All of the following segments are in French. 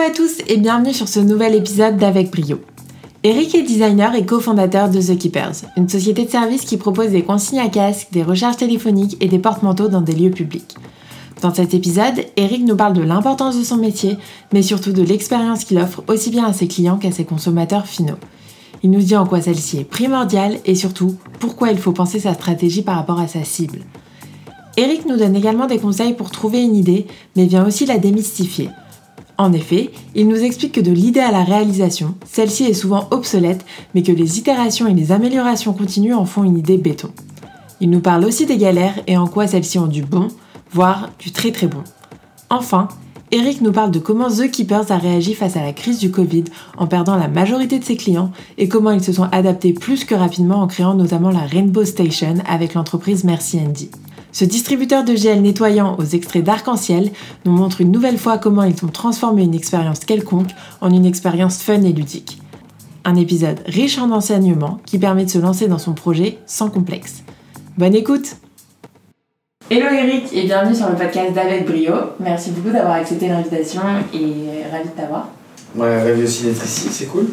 À tous et bienvenue sur ce nouvel épisode d'Avec Brio. Eric est designer et cofondateur de The Keepers, une société de services qui propose des consignes à casque, des recharges téléphoniques et des porte-manteaux dans des lieux publics. Dans cet épisode, Eric nous parle de l'importance de son métier, mais surtout de l'expérience qu'il offre aussi bien à ses clients qu'à ses consommateurs finaux. Il nous dit en quoi celle-ci est primordiale et surtout pourquoi il faut penser sa stratégie par rapport à sa cible. Eric nous donne également des conseils pour trouver une idée, mais vient aussi la démystifier. En effet, il nous explique que de l'idée à la réalisation, celle-ci est souvent obsolète, mais que les itérations et les améliorations continues en font une idée béton. Il nous parle aussi des galères et en quoi celles-ci ont du bon, voire du très très bon. Enfin, Eric nous parle de comment The Keepers a réagi face à la crise du Covid en perdant la majorité de ses clients et comment ils se sont adaptés plus que rapidement en créant notamment la Rainbow Station avec l'entreprise Merci Andy. Ce distributeur de gel nettoyant aux extraits d'arc-en-ciel nous montre une nouvelle fois comment ils ont transformé une expérience quelconque en une expérience fun et ludique. Un épisode riche en enseignements qui permet de se lancer dans son projet sans complexe. Bonne écoute Hello Eric et bienvenue sur le podcast d'Avec Brio. Merci beaucoup d'avoir accepté l'invitation et ravi de t'avoir. Ouais, ravi aussi d'être ici, c'est cool.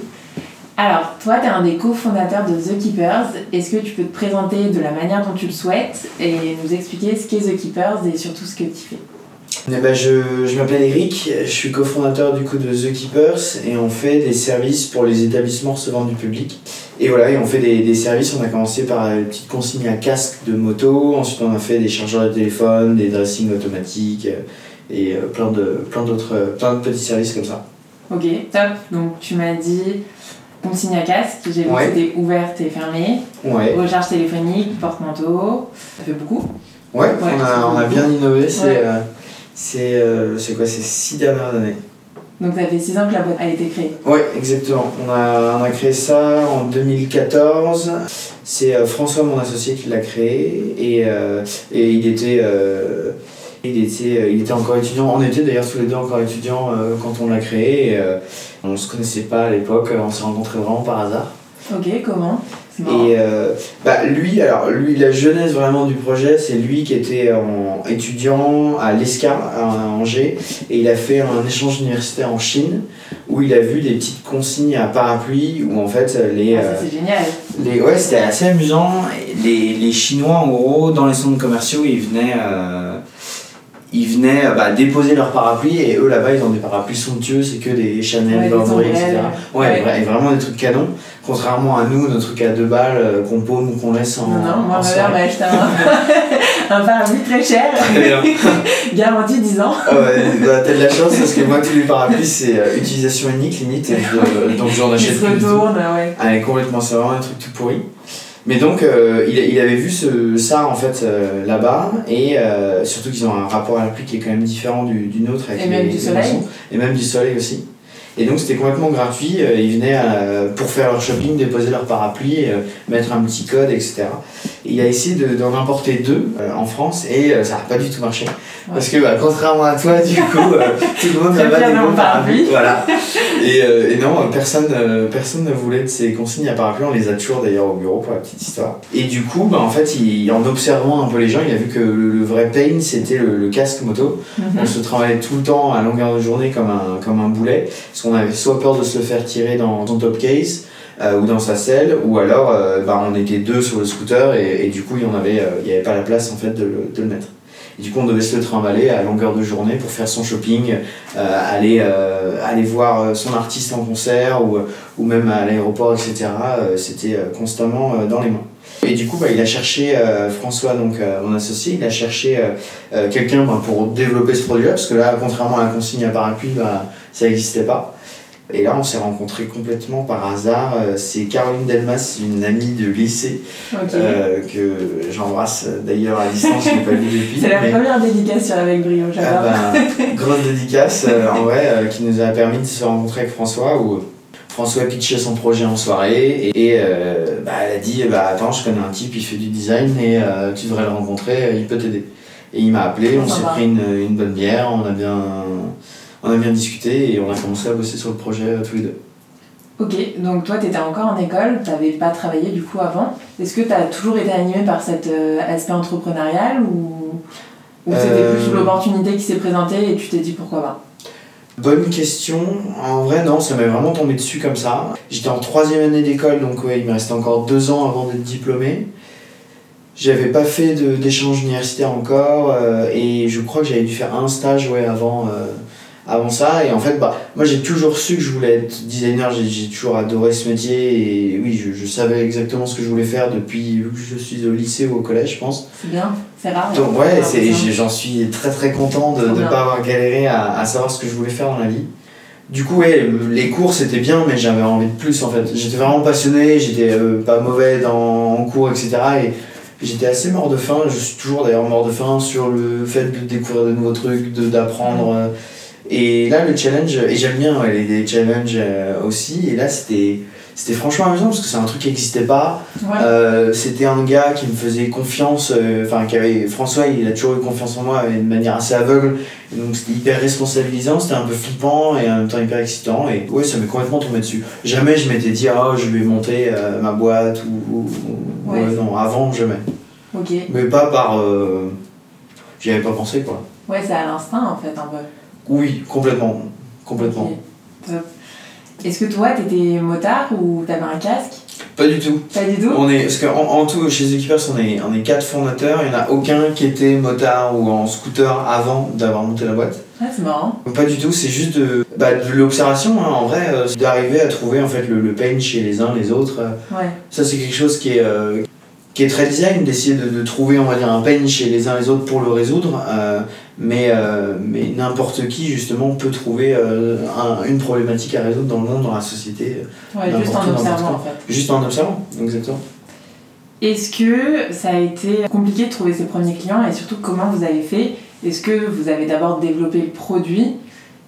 Alors, toi, tu es un des cofondateurs de The Keepers. Est-ce que tu peux te présenter de la manière dont tu le souhaites et nous expliquer ce qu'est The Keepers et surtout ce que tu fais? Eh ben, je, je m'appelle Eric, je suis cofondateur du coup de The Keepers et on fait des services pour les établissements recevant du public. Et voilà, et on fait des, des services, on a commencé par une petite consigne à casque de moto, ensuite on a fait des chargeurs de téléphone, des dressings automatiques et euh, plein de plein d'autres plein de petits services comme ça. Ok, top. Donc tu m'as dit consigne à casque, j'ai vu que c'était ouverte et fermée. Ouais. Recharge téléphonique, porte-manteau, ça fait beaucoup. Ouais, on, a, on a bien innové, c'est euh, euh, c'est quoi, c'est six dernières années. Donc ça fait 6 ans que la boîte a été créée Oui, exactement. On a, on a créé ça en 2014. C'est euh, François, mon associé, qui l'a créé. Et, et il était... il était, il était encore étudiant, on était d'ailleurs tous les deux encore étudiants quand on l'a créé. Et, on ne se connaissait pas à l'époque, on s'est rencontrés vraiment par hasard. Ok, comment? Et euh, bah, lui, alors lui, la jeunesse vraiment du projet, c'est lui qui était en étudiant à l'ESCA à Angers et il a fait un échange universitaire en Chine où il a vu des petites consignes à parapluie où en fait les. Ah, ça, c'est génial. Les, ouais, c'était assez amusant. Les, les Chinois en gros, dans les centres commerciaux, ils venaient. Euh, ils venaient euh, bah, déposer leur parapluie et eux là-bas ils ont des parapluies somptueux, c'est que des Chanel, Burberry, etc. Ouais, ouais. vraiment des trucs canons. Contrairement à nous, nos trucs à deux balles euh, qu'on paume ou qu'on laisse en. Non, non, moi ma m'a acheté un, un parapluie très cher. Garantie 10 ans. Ah ouais, bah, t'as de la chance parce que moi tous les parapluies c'est euh, utilisation unique limite. donc j'en achète plus. retourne, ouais. Ah, complètement, c'est vraiment un truc tout pourri. Mais donc, euh, il, il, avait vu ce, ça en fait euh, là-bas, et euh, surtout qu'ils ont un rapport à la pluie qui est quand même différent du, du nôtre avec et même du soleil. et même du soleil aussi. Et donc c'était complètement gratuit, ils venaient pour faire leur shopping, déposer leur parapluie, mettre un petit code, etc. Il a essayé d'en importer deux en France et ça n'a pas du tout marché. Parce que bah, contrairement à toi, du coup, tout le monde n'a pas des bons parapluies. Voilà. Et, euh, et, non, personne, euh, personne ne voulait de ces consignes à parapluie. On les a toujours d'ailleurs au bureau pour la petite histoire. Et du coup, bah, en fait, il, en observant un peu les gens, il a vu que le, vrai pain, c'était le, casque moto. Mhm. On se travaillait tout le temps à longueur de journée comme un, comme un boulet. Parce qu'on avait soit peur de se le faire tirer dans son top case. Euh, ou dans sa selle, ou alors bah, on était deux sur le scooter et, et du coup il n'y avait, il y avait pas la place en fait de le, de le mettre du coup, on devait se le trimballer à longueur de journée pour faire son shopping, euh, aller, euh, aller voir euh, son artiste en concert ou, ou même à l'aéroport, etc. C'était constamment dans les mains. Et du coup, bah, il a cherché, François, donc mon associé, il a cherché quelqu'un bah, pour développer ce produit-là, parce que là, contrairement à la consigne à parapluie, bah, ça n'existait pas. Et là, on s'est rencontrés complètement par hasard. Euh, c'est Caroline Delmas, une amie de lycée, euh, que j'embrasse d'ailleurs à distance, je pas depuis. C'est la première dédicace sur Avec Brio, j'adore. Ah ben, grosse dédicace, euh, en vrai, qui nous a permis de se rencontrer avec François, où François pitchait son projet en soirée, et, bah, elle a dit bah, Attends, je connais un type, il fait du design, et tu devrais le rencontrer, il peut t'aider. Et il m'a appelé, on s'est pris une, une bonne bière, on a bien on a bien discuté et on a commencé à bosser sur le projet euh, tous les deux. Ok, donc toi tu étais encore en école, tu n'avais pas travaillé du coup avant. Est-ce que tu as toujours été animé par cet euh, aspect entrepreneurial ou, ou c'était plus euh, l'opportunité qui s'est présentée et tu t'es dit pourquoi pas? Bonne question. En vrai, non, ça m'est vraiment tombé dessus comme ça. J'étais en troisième année d'école, donc ouais, il me restait encore deux ans avant d'être diplômé. J'avais pas fait de- d'échange universitaire encore, euh, et je crois que j'avais dû faire un stage ouais, avant, euh, avant ça. Et en fait, bah, moi j'ai toujours su que je voulais être designer, j'ai toujours adoré ce métier, et oui, je, je savais exactement ce que je voulais faire depuis que je suis au lycée ou au collège, je pense. C'est bien, c'est rare. Donc ouais, j'en suis très très content de ne pas avoir galéré à, à savoir ce que je voulais faire dans la vie. Du coup, ouais, les cours c'était bien, mais j'avais envie de plus en fait. J'étais vraiment passionné, j'étais euh, pas mauvais dans, en cours, etc. Et j'étais assez mort de faim, je suis toujours d'ailleurs mort de faim sur le fait de découvrir de nouveaux trucs, de- d'apprendre. Et là, le challenge, et j'aime bien ouais, les, les challenges euh, aussi, et là c'était. C'était franchement amusant parce que c'est un truc qui n'existait pas. Ouais. Euh, c'était un gars qui me faisait confiance, euh, enfin qui avait François, il a toujours eu confiance en moi de manière assez aveugle, donc c'était hyper responsabilisant, c'était un peu flippant et en même temps hyper excitant et ouais ça m'est complètement tombé dessus. Jamais je m'étais dit ah je vais monter ma boîte ou, ou- ou- Ouais. non avant jamais, Ok. mais pas par j'y avais pas pensé quoi. Ouais, c'est à l'instinct en fait un peu. Oui complètement complètement. Top. Est-ce que toi, t'étais motard ou t'avais un casque? Pas du tout. Pas du tout? On est, parce qu'en en tout, chez Equipers, on est, on est quatre fondateurs. Il n'y en a aucun qui était motard ou en scooter avant d'avoir monté la boîte. Ah, c'est marrant. Pas du tout, c'est juste de, bah, de l'observation. hein. En vrai, euh, d'arriver à trouver en fait, le, le pain chez les uns les autres. Euh, Ouais. Ça, c'est quelque chose qui est, euh, qui est très design, d'essayer de, de trouver on va dire, un pain chez les uns les autres pour le résoudre. Euh, mais euh, mais n'importe qui, justement, peut trouver euh, un- une problématique à résoudre dans le monde, dans la société, Ouais, juste en observant en fait. juste en observant. Exactement. Est-ce que ça a été compliqué de trouver ses premiers clients et surtout comment vous avez fait? Est-ce que vous avez d'abord développé le produit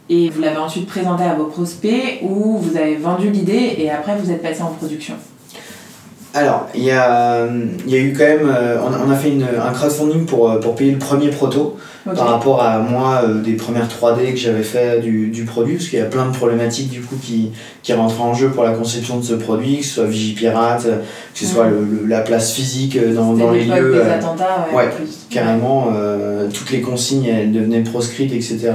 et vous l'avez ensuite présenté à vos prospects ou vous avez vendu l'idée et après vous êtes passé en production? Alors, il y a, y a eu quand même. euh, on, a- on a fait une, un crowdfunding pour, euh, pour payer le premier proto par rapport à moi, euh, des premières 3D que j'avais fait du, du produit, parce qu'il y a plein de problématiques du coup qui, qui rentraient en jeu pour la conception de ce produit, que ce soit Vigipirate, que ce soit le- le- la place physique dans, dans les lieux. des attentats, ouais, ouais, carrément euh, toutes les consignes elles devenaient proscrites etc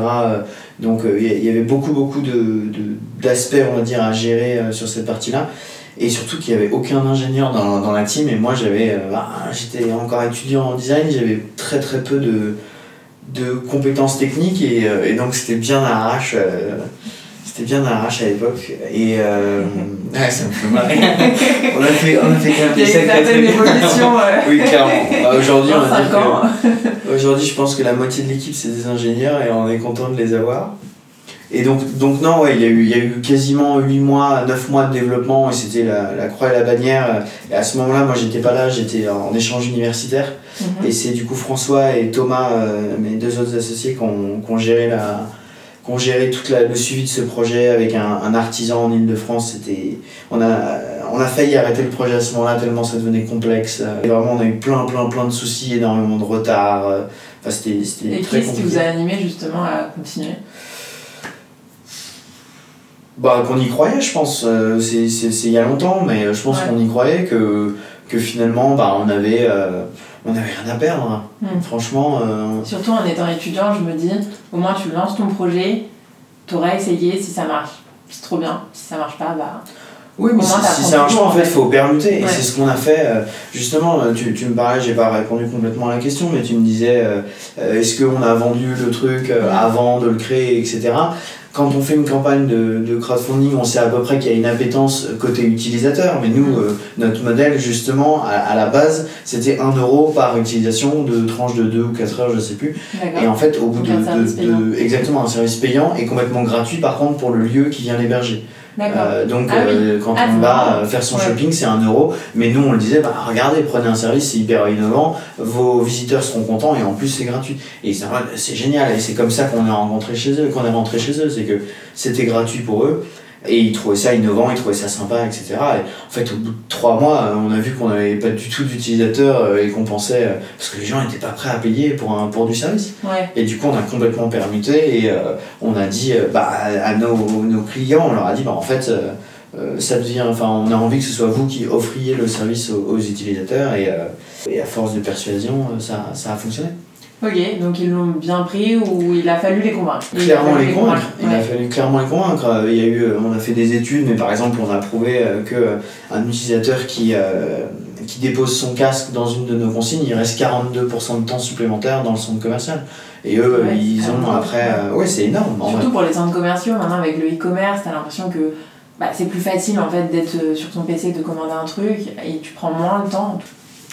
donc il y- avait beaucoup beaucoup de de- d'aspects on va dire à gérer euh, sur cette partie là et surtout qu'il n'y avait aucun ingénieur dans, dans la team. Et moi j'avais euh, bah, j'étais encore étudiant en design. J'avais très très peu de de compétences techniques. Et, euh, et donc c'était bien à l'arrache euh, c'était bien à l'époque. Et euh, ouais, ça me fait marrer. on a fait on a fait quand même des a une sacrés certaine trucs. évolution euh, oui clairement. Bah, aujourd'hui on en va dire 5 que ans. Aujourd'hui, je pense que la moitié de l'équipe, c'est des ingénieurs. Et on est content de les avoir. Et donc, donc non, ouais, il y, a eu- il y a eu quasiment 8 mois, 9 mois de développement et c'était la, la croix et la bannière. Et à ce moment-là, moi, j'étais pas là, j'étais en échange universitaire. Mhm. Et c'est du coup François et Thomas, euh, mes deux autres associés, qui ont, qui ont géré, la, qui ont géré tout la- le suivi de ce projet avec un, un artisan en Ile-de-France. C'était, on, a, on a failli arrêter le projet à ce moment-là tellement ça devenait complexe. Et vraiment, on a eu plein, plein, plein de soucis, énormément de retard. Enfin, c'était, c'était Et qu'est-ce qui vous a animé justement à continuer? Bah, qu'on y croyait, je pense. Euh, c'est, il y a longtemps, mais je pense Ouais. qu'on y croyait que, que finalement, bah, on avait, euh, on avait rien à perdre. Mm. Franchement, euh, Surtout en étant étudiant, je me dis, au moins tu lances ton projet, t'auras essayé, si ça marche, c'est trop bien. Si ça marche pas, bah. Oui, mais si, marche pas, toujours, en fait, fait. faut permuter. Et Ouais. c'est ce qu'on a fait. euh, Justement, euh, tu, tu me parlais, j'ai pas répondu complètement à la question, mais tu me disais, euh, est-ce qu'on a vendu le truc avant de le créer, etc. Quand on fait une campagne de, de crowdfunding, on sait à peu près qu'il y a une appétence côté utilisateur, mais nous, Mm. euh, notre modèle, justement, à, à la base, c'était 1 euro par utilisation de tranche de 2 ou 4 heures, je sais plus. Et en fait, au bout de, un de- Exactement, un service payant et complètement gratuit, par contre, pour le lieu qui vient l'héberger. Euh, donc Ah oui. euh, quand Ah, on va faire son Ouais. shopping, c'est un euro. Mais nous, on le disait, bah, regardez, prenez un service, c'est hyper innovant, vos visiteurs seront contents et en plus, c'est gratuit. Et c'est vrai, c'est génial. Et c'est comme ça qu'on est rencontré chez eux, qu'on est rentré chez eux. C'est que c'était gratuit pour eux. Et ils trouvaient ça innovant, ils trouvaient ça sympa, etc. Et en fait, au bout de trois mois, euh, on a vu qu'on n'avait pas du tout d'utilisateurs euh, et qu'on pensait. euh, parce que les gens n'étaient pas prêts à payer pour, un, pour du service. Ouais. Et du coup, on a complètement permuté et euh, on a dit euh, bah, à nos, nos clients, on leur a dit bah, en fait, euh, ça devient, enfin, on a envie que ce soit vous qui offriez le service aux, aux utilisateurs et, et à force de persuasion, ça, ça a fonctionné. Ok, donc ils l'ont bien pris ou il a fallu les convaincre Il a Clairement fallu les convaincre. Il Ouais. a fallu clairement les convaincre. Euh, Il y a eu, euh, on a fait des études, mais par exemple, on a prouvé euh, que euh, un utilisateur qui, euh, qui dépose son casque dans une de nos consignes, il reste 42% de temps supplémentaire dans le centre commercial. Et eux, Ouais, ils ont énorme. après. euh, ouais, c'est énorme. Surtout pour les centres commerciaux, maintenant avec le e-commerce, t'as l'impression que bah, c'est plus facile en fait d'être sur ton PC, de commander un truc et tu prends moins le temps.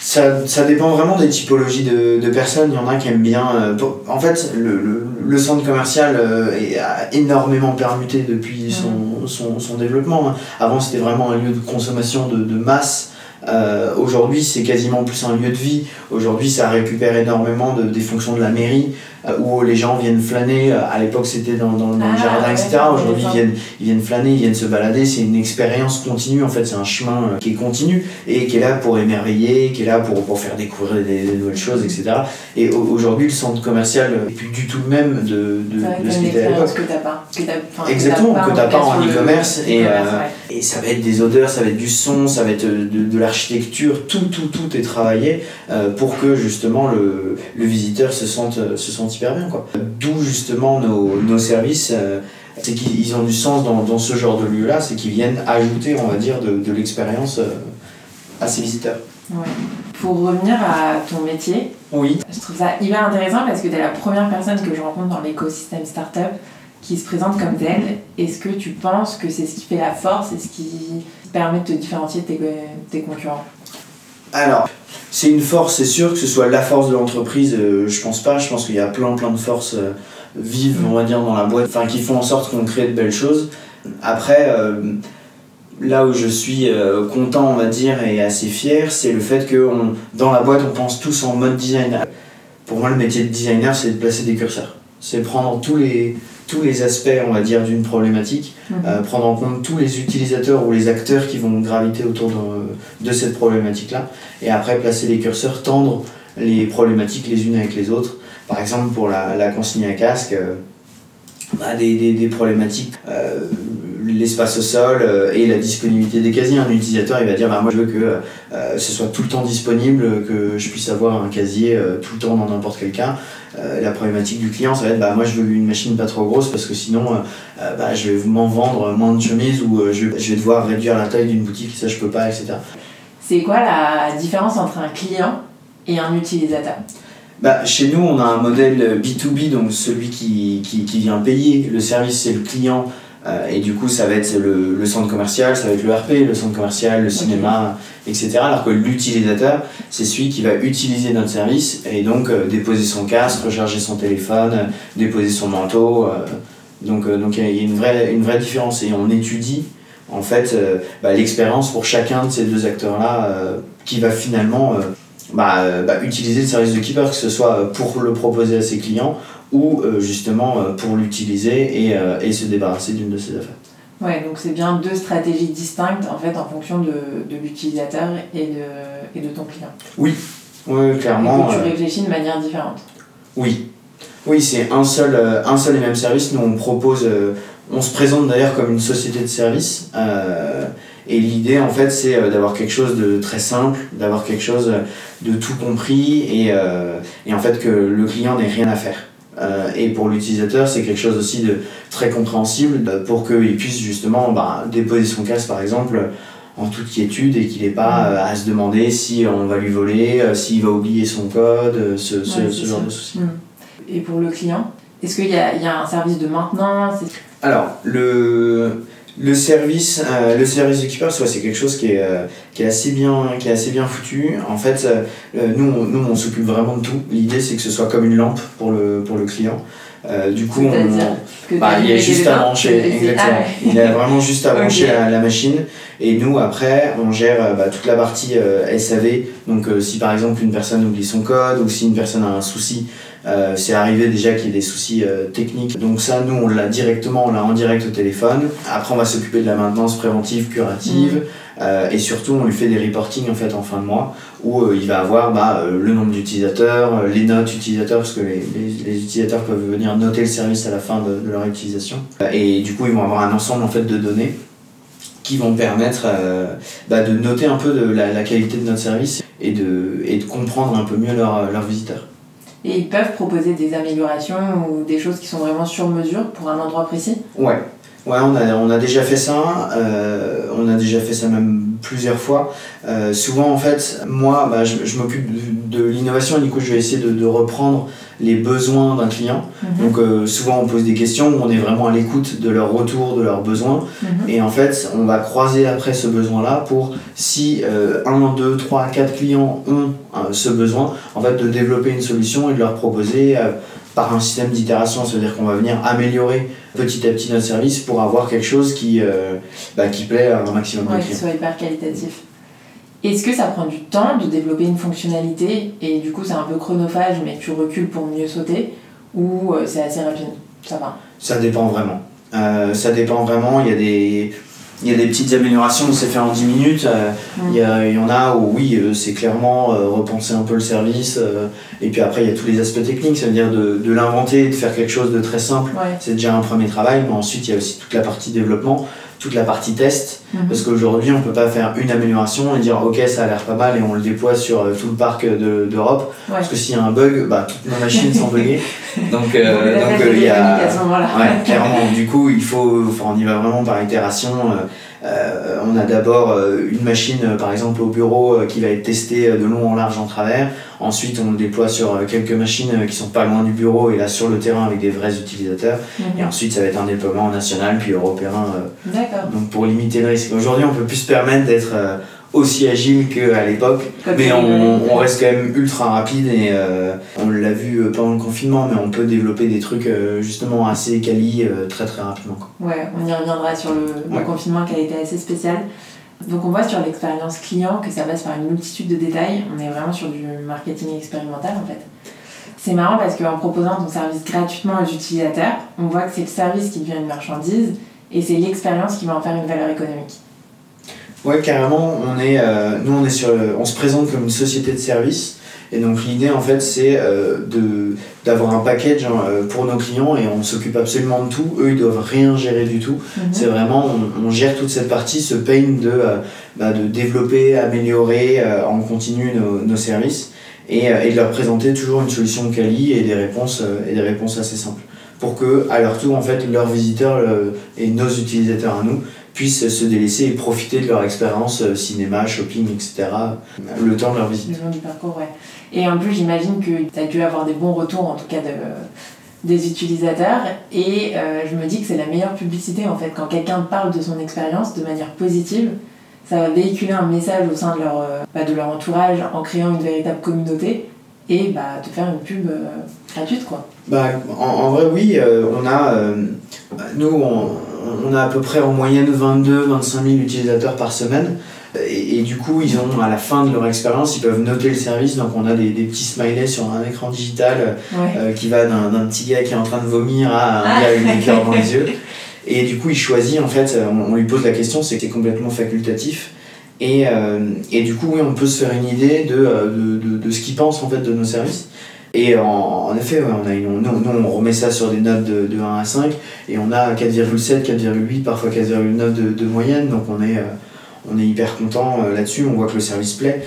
Ça, ça dépend vraiment des typologies de, de personnes. Il y en a qui aiment bien. euh, pour- en fait, le, le, le centre commercial euh, est- a énormément permuté depuis son, son, son développement. Avant, c'était vraiment un lieu de consommation de, de masse. Euh, Aujourd'hui, c'est quasiment plus un lieu de vie. Aujourd'hui, ça récupère énormément de, des fonctions de la mairie euh, où les gens viennent flâner. Euh, À l'époque, c'était dans, dans, dans le Ah, jardin, ouais, etc. Aujourd'hui, ils viennent, ils viennent flâner, ils viennent se balader. C'est une expérience continue. En fait, c'est un chemin euh, qui est continu et qui est là pour émerveiller, qui est là pour, pour faire découvrir des, des nouvelles choses, etc. Et au- aujourd'hui, le centre commercial n'est plus du tout le même de, de, de ce qu'il était à l'époque. Exactement, que t'as en pas en e-commerce et, ouais. Et ça va être des odeurs, ça va être du son, ça va être de, de l'architecture, tout, tout, tout est travaillé euh, pour que justement le, le visiteur se sente, se sente hyper bien. quoi. D'où justement nos, nos services, euh, c'est qu'ils ils ont du sens dans, dans ce genre de lieu-là, c'est qu'ils viennent ajouter, on va dire, de, de l'expérience euh, à ces visiteurs. Ouais. Pour revenir à ton métier, Oui. je trouve ça hyper intéressant parce que tu es la première personne que je rencontre dans l'écosystème startup qui se présente comme telle. Est-ce que tu penses que c'est ce qui fait la force et ce qui permet de te différencier de tes, concurrents Alors, c'est une force, c'est sûr que ce soit la force de l'entreprise, euh, je pense pas. Je pense qu'il y a plein plein de forces euh, vives, on va dire, dans la boîte, enfin qui font en sorte qu'on crée de belles choses. Après, euh, là où je suis euh, content, on va dire, et assez fier, c'est le fait que dans la boîte, on pense tous en mode designer. Pour moi, le métier de designer, c'est de placer des curseurs. C'est prendre tous les, tous les aspects, on va dire, d'une problématique euh, prendre en compte tous les utilisateurs ou les acteurs qui vont graviter autour de, de cette problématique-là, et après placer les curseurs, tendre les problématiques les unes avec les autres. Par exemple, pour la, la consigne à casque, euh, a des, des, des problématiques, euh, l'espace au sol et la disponibilité des casiers. Un utilisateur, il va dire, bah, moi je veux que ce soit tout le temps disponible, que je puisse avoir un casier tout le temps dans n'importe quel cas. Euh, la problématique du client, ça va être, bah, moi je veux une machine pas trop grosse parce que sinon, euh, euh, bah, je vais m'en vendre moins de chemises ou je, vais- je vais devoir réduire la taille d'une boutique, ça je peux pas, etc. C'est quoi la différence entre un client et un utilisateur? Bah, chez nous, on a un modèle B2B, donc celui qui, qui, qui vient payer le service, c'est le client. Euh, et du coup, ça va être le, le centre commercial, ça va être le RP, le centre commercial, le cinéma, etc. Alors que l'utilisateur, c'est celui qui va utiliser notre service et donc euh, déposer son casque, recharger son téléphone, euh, déposer son manteau. euh, donc donc il y a- une vraie, une vraie différence et on étudie en fait bah, l'expérience pour chacun de ces deux acteurs-là qui va finalement bah, bah, utiliser le service de Keeper, que ce soit pour le proposer à ses clients ou euh, justement euh, pour l'utiliser et, euh, et se débarrasser d'une de ses affaires. Ouais, donc c'est bien deux stratégies distinctes en fait en fonction de, de l'utilisateur et de, et de ton client. Oui, Et clairement. que tu réfléchis de manière différente. Oui, oui, c'est un seul, un seul et même service. Nous, on propose, on se présente d'ailleurs comme une société de service. euh, et l'idée, en fait, c'est d'avoir quelque chose de très simple, d'avoir quelque chose de tout compris et, euh, et en fait que le client n'ait rien à faire. Euh, et pour l'utilisateur, c'est quelque chose aussi de très compréhensible pour qu'il puisse justement bah, déposer son casque, par exemple, en toute quiétude et qu'il n'ait pas euh, à se demander si on va lui voler, euh, s'il va oublier son code, euh, ce, ce- Ouais, ce c'est genre ça. de soucis. Et pour le client, est-ce qu'il y y a un service de maintenance? Alors, le, le service, euh, le service de Keeper, c'est quelque chose qui est, euh, qui, est assez bien, qui est assez bien foutu. En fait, euh, euh, nous, on, nous, on s'occupe vraiment de tout. L'idée, c'est que ce soit comme une lampe pour le, pour le client. Du coup, on, bah, il y a juste à brancher, exactement. ah. Il a vraiment juste à brancher la, la machine. Et nous, après, on gère bah, toute la partie SAV. Donc, si par exemple une personne oublie son code ou si une personne a un souci, euh, c'est arrivé déjà qu'il y ait des soucis euh, techniques. Donc, ça, nous, on l'a directement, on l'a en direct au téléphone. Après, on va s'occuper de la maintenance préventive, curative. Euh, et surtout, on lui fait des reporting en fait en fin de mois où il va avoir bah, le nombre d'utilisateurs, les notes utilisateurs, parce que les, les, les utilisateurs peuvent venir noter le service à la fin de, de leur utilisation. Et du coup, ils vont avoir un ensemble en fait de données qui vont permettre bah, de noter un peu de la, la qualité de notre service et de, et de comprendre un peu mieux leurs leurs visiteurs. Et ils peuvent proposer des améliorations ou des choses qui sont vraiment sur mesure pour un endroit précis? Ouais, ouais on, a, on a déjà fait ça, euh, on a déjà fait ça même plusieurs fois. Euh, souvent, en fait, moi, bah, je, je m'occupe de, de l'innovation et du coup, je vais essayer de, de reprendre les besoins d'un client. Mhm. Donc, euh, souvent, on pose des questions où on est vraiment à l'écoute de leurs retours, de leurs besoins. Mhm. Et en fait, on va croiser après ce besoin-là pour si euh, 1, 2, 3, 4 clients ont euh, ce besoin, en fait, de développer une solution et de leur proposer par un système d'itération. C'est-à-dire qu'on va venir améliorer petit à petit notre service pour avoir quelque chose qui, euh, bah, qui plaît à un maximum de Ouais, qui clients. soit hyper qualitatif. Est-ce que ça prend du temps de développer une fonctionnalité et du coup c'est un peu chronophage mais tu recules pour mieux sauter ou euh, c'est assez rapide? Ça va. Ça dépend vraiment. Euh, ça dépend vraiment. Il y a des, il y a des petites améliorations où c'est fait en 10 minutes. Euh, il, y a- il y en a où, oui, euh, c'est clairement euh, repenser un peu le service. et puis après, il y a tous les aspects techniques, c'est-à-dire de, de l'inventer, de faire quelque chose de très simple. Ouais. C'est déjà un premier travail. Mais ensuite, il y a aussi toute la partie développement, toute la partie test. Mhm. Parce qu'aujourd'hui, on peut pas faire une amélioration et dire ok, ça a l'air pas mal et on le déploie sur euh, tout le parc de- d'Europe. Ouais. Parce que s'il y a un bug, bah, toutes nos machines sont buggées. Donc, euh, donc euh, il y a. téléphoniques à ce moment-là. Ouais, clairement. Du coup, il faut, enfin, on y va vraiment par itération. Euh, euh, on a d'abord euh, une machine, euh, par exemple, au bureau qui va être testée de long en large en travers. Ensuite, on le déploie sur quelques machines qui sont pas loin du bureau et là sur le terrain avec des vrais utilisateurs. Et Mhm. ensuite, ça va être un déploiement national puis européen. euh, D'accord. donc pour limiter le risque. Aujourd'hui, on peut plus se permettre d'être euh, aussi agile qu'à l'époque. Mais on, on reste quand même ultra rapide et euh, on l'a vu euh, pendant le confinement, mais on peut développer des trucs euh, justement assez quali euh, très très rapidement. quoi. Ouais, on y reviendra sur le, le confinement qui a été assez spécial. Donc on voit sur l'expérience client que ça passe par une multitude de détails. On est vraiment sur du marketing expérimental en fait. C'est marrant parce qu'en proposant ton service gratuitement aux utilisateurs, on voit que c'est le service qui devient une marchandise et c'est l'expérience qui va en faire une valeur économique. Ouais, carrément, on est, euh, nous on, est sur le- on se présente comme une société de service. Et donc l'idée en fait c'est euh, de d'avoir un package hein, euh, pour nos clients et on s'occupe absolument de tout. Eux ils doivent rien gérer du tout. C'est vraiment, on, on gère toute cette partie, ce pain de, euh, bah, de développer, améliorer euh, en continu nos, nos services et, euh, et de leur présenter toujours une solution quali et des réponses, euh, et des réponses assez simples. Pour que, à leur tour, en fait, leurs visiteurs et nos utilisateurs à nous puissent se délaisser et profiter de leur expérience euh, cinéma, shopping, etc. le temps de leur visite. Le long du parcours, ouais. Et en plus, j'imagine que tu as dû avoir des bons retours, en tout cas, de, des utilisateurs. Et euh, je me dis que c'est la meilleure publicité, en fait. Quand quelqu'un parle de son expérience de manière positive, ça va véhiculer un message au sein de leur, euh, bah, de leur entourage en créant une véritable communauté et bah, te faire une pub euh, gratuite, quoi. Bah, en, en vrai, oui, euh, on a, euh, nous, on, on a à peu près en moyenne 22-25 000 utilisateurs par semaine. Et, et du coup, ils ont, à la fin de leur expérience, ils peuvent noter le service. Donc, on a des, des petits smileys sur un écran digital Ouais. euh, qui va d'un petit gars qui est en train de vomir à un Ah. gars avec des cœurs dans les yeux. Et du coup, il choisit, en fait, euh, on, on lui pose la question, c'est que c'est complètement facultatif. Et, euh, et du coup, oui, on peut se faire une idée de, euh, de, de, de ce qu'il pense en fait de nos services. Et en, en effet, ouais, on a une- nous, nous, on remet ça sur des notes de, de 1 à 5 et on a 4,7, 4,8, parfois 4,9 de, de moyenne. Donc on est, euh, on est hyper content euh, là-dessus, on voit que le service plaît.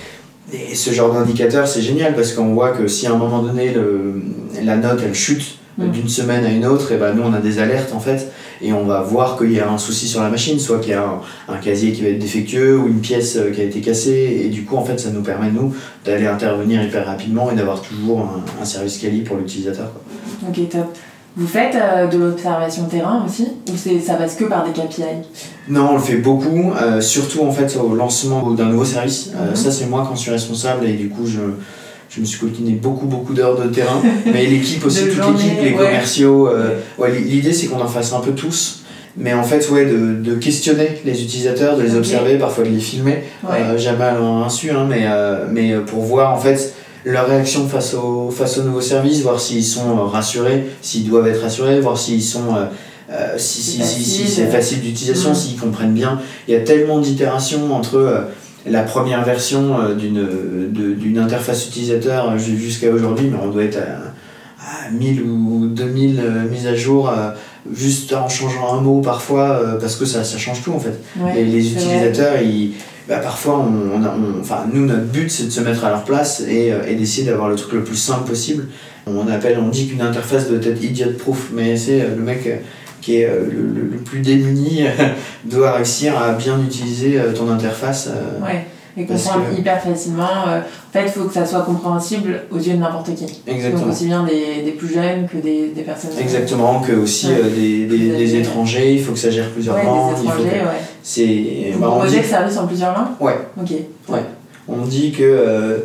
Et ce genre d'indicateur, c'est génial parce qu'on voit que si à un moment donné, le, la note, elle chute Mm. d'une semaine à une autre, et ben nous, on a des alertes en fait. Et on va voir qu'il y a un souci sur la machine, soit qu'il y a un, un casier qui va être défectueux ou une pièce euh, qui a été cassée. Et du coup, en fait, ça nous permet, nous, d'aller intervenir hyper rapidement et d'avoir toujours un, un service quali pour l'utilisateur. Ok, top. Vous faites euh, de l'observation terrain aussi Ou ça passe que par des KPI? Non, on le fait beaucoup, euh, surtout en fait au lancement d'un nouveau service. Euh, Mhm. ça, c'est moi quand je suis responsable et du coup, je, je me suis coltiné beaucoup, beaucoup d'heures de terrain. Mais l'équipe aussi, toute l'équipe, les ouais. commerciaux. euh, ouais, l'i- L'idée, c'est qu'on en fasse un peu tous. Mais en fait, ouais, de, de questionner les utilisateurs, de les observer, parfois de les filmer. Ouais. Euh, jamais à leur insu, hein, mais, euh, mais pour voir en fait leur réaction face au, face au nouveau service, voir s'ils sont rassurés, s'ils doivent être rassurés, voir s'ils sont. euh, si, si, C'est si, si facile. c'est facile d'utilisation, Mm. s'ils comprennent bien. Il y a tellement d'itérations entre la première version euh, d'une interface utilisateur euh, ju- jusqu'à aujourd'hui, mais on doit être à, à 1000 ou 2000 euh, mises à jour juste en changeant un mot parfois, parce que ça, ça change tout en fait. Ouais, Et les utilisateurs, ils, bah, parfois, on, on enfin, nous, notre but, c'est de se mettre à leur place et, et d'essayer d'avoir le truc le plus simple possible. On appelle, on dit qu'une interface doit être idiot proof, mais c'est le mec qui est le, le, plus démuni doit réussir à bien utiliser ton interface. Ouais et comprendre hyper facilement. Euh, en fait, il faut que ça soit compréhensible aux yeux de n'importe qui. Exactement. Donc aussi bien des, des, plus jeunes que des, des personnes. Exactement, que aussi euh, des, des, des, étrangers, il faut que ça gère plusieurs langues. Des étrangers, ouais. C'est. Vous bah, proposez le service en plusieurs langues Ouais. Ok. Ouais. On dit que. Euh,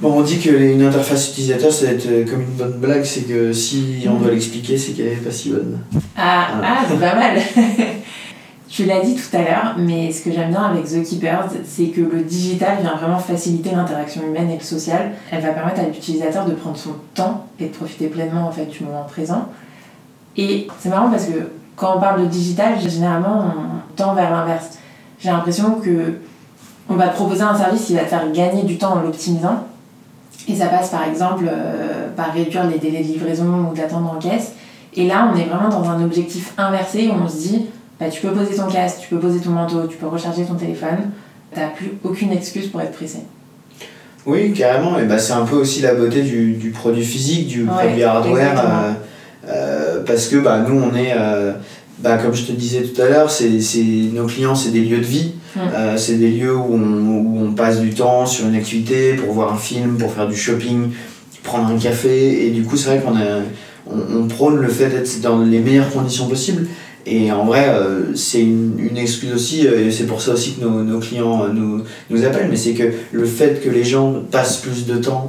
bon, on dit qu'une interface utilisateur, ça va être comme une bonne blague, c'est que si on doit l'expliquer, c'est qu'elle n'est pas si bonne. Ah, ah c'est pas mal Tu l'as dit tout à l'heure, mais ce que j'aime bien avec The Keepers, c'est que le digital vient vraiment faciliter l'interaction humaine et le social. Elle va permettre à l'utilisateur de prendre son temps et de profiter pleinement en fait, du moment présent. Et c'est marrant parce que quand on parle de digital, généralement on tend vers l'inverse. J'ai l'impression que on va te proposer un service qui va te faire gagner du temps en l'optimisant. Et ça passe par exemple euh, par réduire les délais de livraison ou d'attente en caisse. Et là, on est vraiment dans un objectif inversé où on se dit bah, tu peux poser ton casque, tu peux poser ton manteau, tu peux recharger ton téléphone. Tu n'as plus aucune excuse pour être pressé. Oui, carrément. Et bah, c'est un peu aussi la beauté du, du produit physique, du produit hardware. Euh, euh, parce que bah, nous, on est, bah, comme je te disais tout à l'heure, c'est, nos clients, c'est des lieux de vie. Hum. c'est des lieux où on, où on, passe du temps sur une activité pour voir un film, pour faire du shopping, prendre un café. Et du coup, c'est vrai qu'on on, on prône le fait d'être dans les meilleures conditions possibles. Et en vrai, euh, c'est une, une, excuse aussi, euh, et c'est pour ça aussi que nos, nos clients euh, nous, nous appellent, mais c'est que le fait que les gens passent plus de temps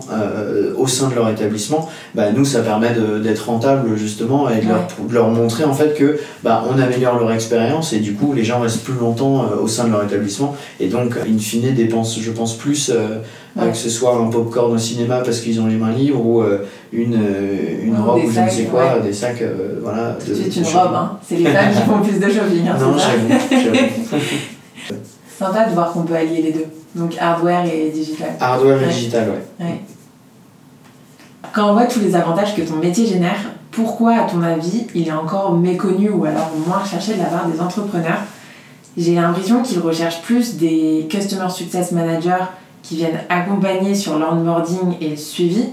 au sein de leur établissement, bah, nous, ça permet d'être rentable justement et de, leur, de, leur, montrer en fait que bah, on améliore leur expérience et du coup, les gens restent plus longtemps au sein de leur établissement et donc, in fine, dépensent, je pense, plus que ce soit un popcorn au cinéma parce qu'ils ont les mains libres ou euh, une, euh, une robe ou je ne sais quoi, des sacs. Euh, voilà, de, une robe, hein. c'est les femmes qui font plus de shopping. Hein, non, j'avoue. Sympa de voir qu'on peut allier les deux. Donc hardware et digital. Hardware et digital, ouais. ouais. Quand on voit tous les avantages que ton métier génère, pourquoi, à ton avis, il est encore méconnu ou alors moins recherché de la part des entrepreneurs? J'ai l'impression qu'ils recherchent plus des Customer Success Managers qui viennent accompagner sur l'onboarding et le suivi,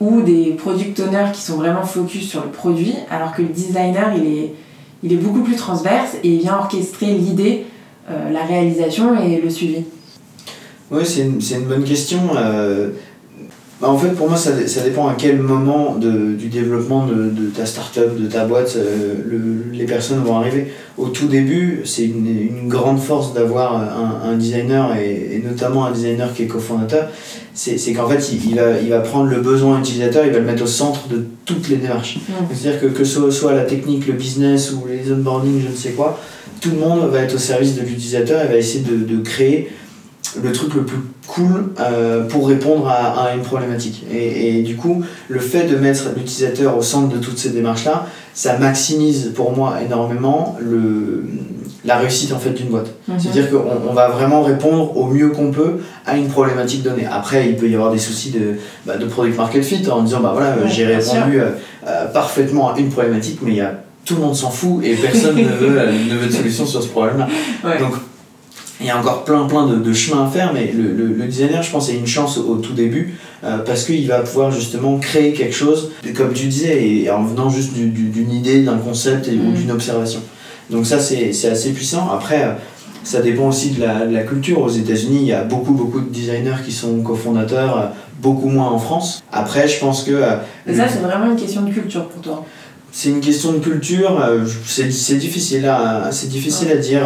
ou des product owners qui sont vraiment focus sur le produit, alors que le designer, il est, il est beaucoup plus transverse et il vient orchestrer l'idée, euh, la réalisation et le suivi. Oui, c'est une, une, bonne question. Euh, bah, en fait, pour moi, ça, ça, dépend à quel moment de, du développement de, de ta startup, de ta boîte, euh, le, les personnes vont arriver. Au tout début, c'est une, une, grande force d'avoir un, un, designer, et, et, notamment un designer qui est cofondateur, c'est qu'en fait, il, il, va, il va prendre le besoin utilisateur, il va le mettre au centre de toutes les démarches. C'est-à-dire que que ce soit la technique, le business ou les onboarding, je ne sais quoi, tout le monde va être au service de l'utilisateur et va essayer de, de créer le truc le plus cool euh, pour répondre à, à, une problématique. Et, et, du coup, le fait de mettre l'utilisateur au centre de toutes ces démarches-là, ça maximise pour moi énormément le, la réussite en fait d'une boîte. Mm -hmm. C'est-à-dire qu'on on va vraiment répondre au mieux qu'on peut à une problématique donnée. Après, il peut y avoir des soucis de, bah, de product market fit en disant bah voilà, ouais, j'ai répondu euh, euh, parfaitement à une problématique, mais il y a tout le monde s'en fout et personne ne, veut, ne veut de solution sur ce problème-là. Ouais. Donc il y a encore plein plein de, de chemins à faire, mais le, le, le, designer, je pense, a une chance au, au tout début euh, parce qu'il va pouvoir justement créer quelque chose, comme tu disais, et en venant juste d'une du, du, idée, d'un concept et, mmh. ou d'une observation. Donc ça, c'est assez puissant. Après, euh, ça dépend aussi de la, de la culture. Aux États-Unis, il y a beaucoup beaucoup de designers qui sont cofondateurs, euh, beaucoup moins en France. Après, je pense que... Et ça, c'est vraiment une question de culture pour toi c'est une question de culture, c'est difficile, à, difficile ouais. à dire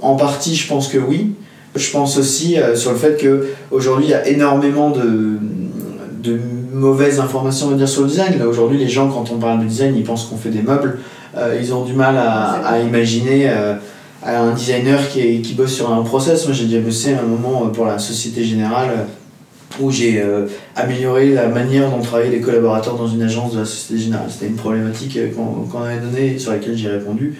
en partie, je pense que oui. Je pense aussi euh, sur le fait qu'aujourd'hui, il y a énormément de, de mauvaises informations à dire sur le design. Là, aujourd'hui, les gens, quand on parle de design, ils pensent qu'on fait des meubles. Euh, ils ont du mal à, à imaginer euh, un designer qui, est, qui bosse sur un process. Moi, j'ai déjà bossé un moment pour la Société Générale où j'ai euh, amélioré la manière dont travaillaient les collaborateurs dans une agence de la Société Générale. C'était une problématique qu'on qu avait donnée sur laquelle j'ai répondu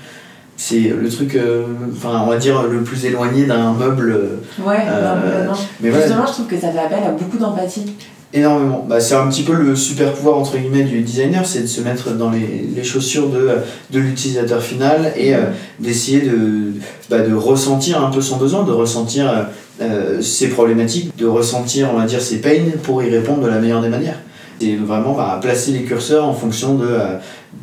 c'est le truc, euh, enfin, on va dire le plus éloigné d'un meuble. Ouais, euh, mais Justement, ouais. je trouve que ça fait appel à beaucoup d'empathie. Énormément. Bah, c'est un petit peu le super pouvoir entre guillemets du designer, c'est de se mettre dans les, les chaussures de, de l'utilisateur final et mmh. euh, d'essayer de, bah, de ressentir un peu son besoin, de ressentir euh, ses problématiques, de ressentir, on va dire, ses peines pour y répondre de la meilleure des manières. C'est vraiment bah, placer les curseurs en fonction de,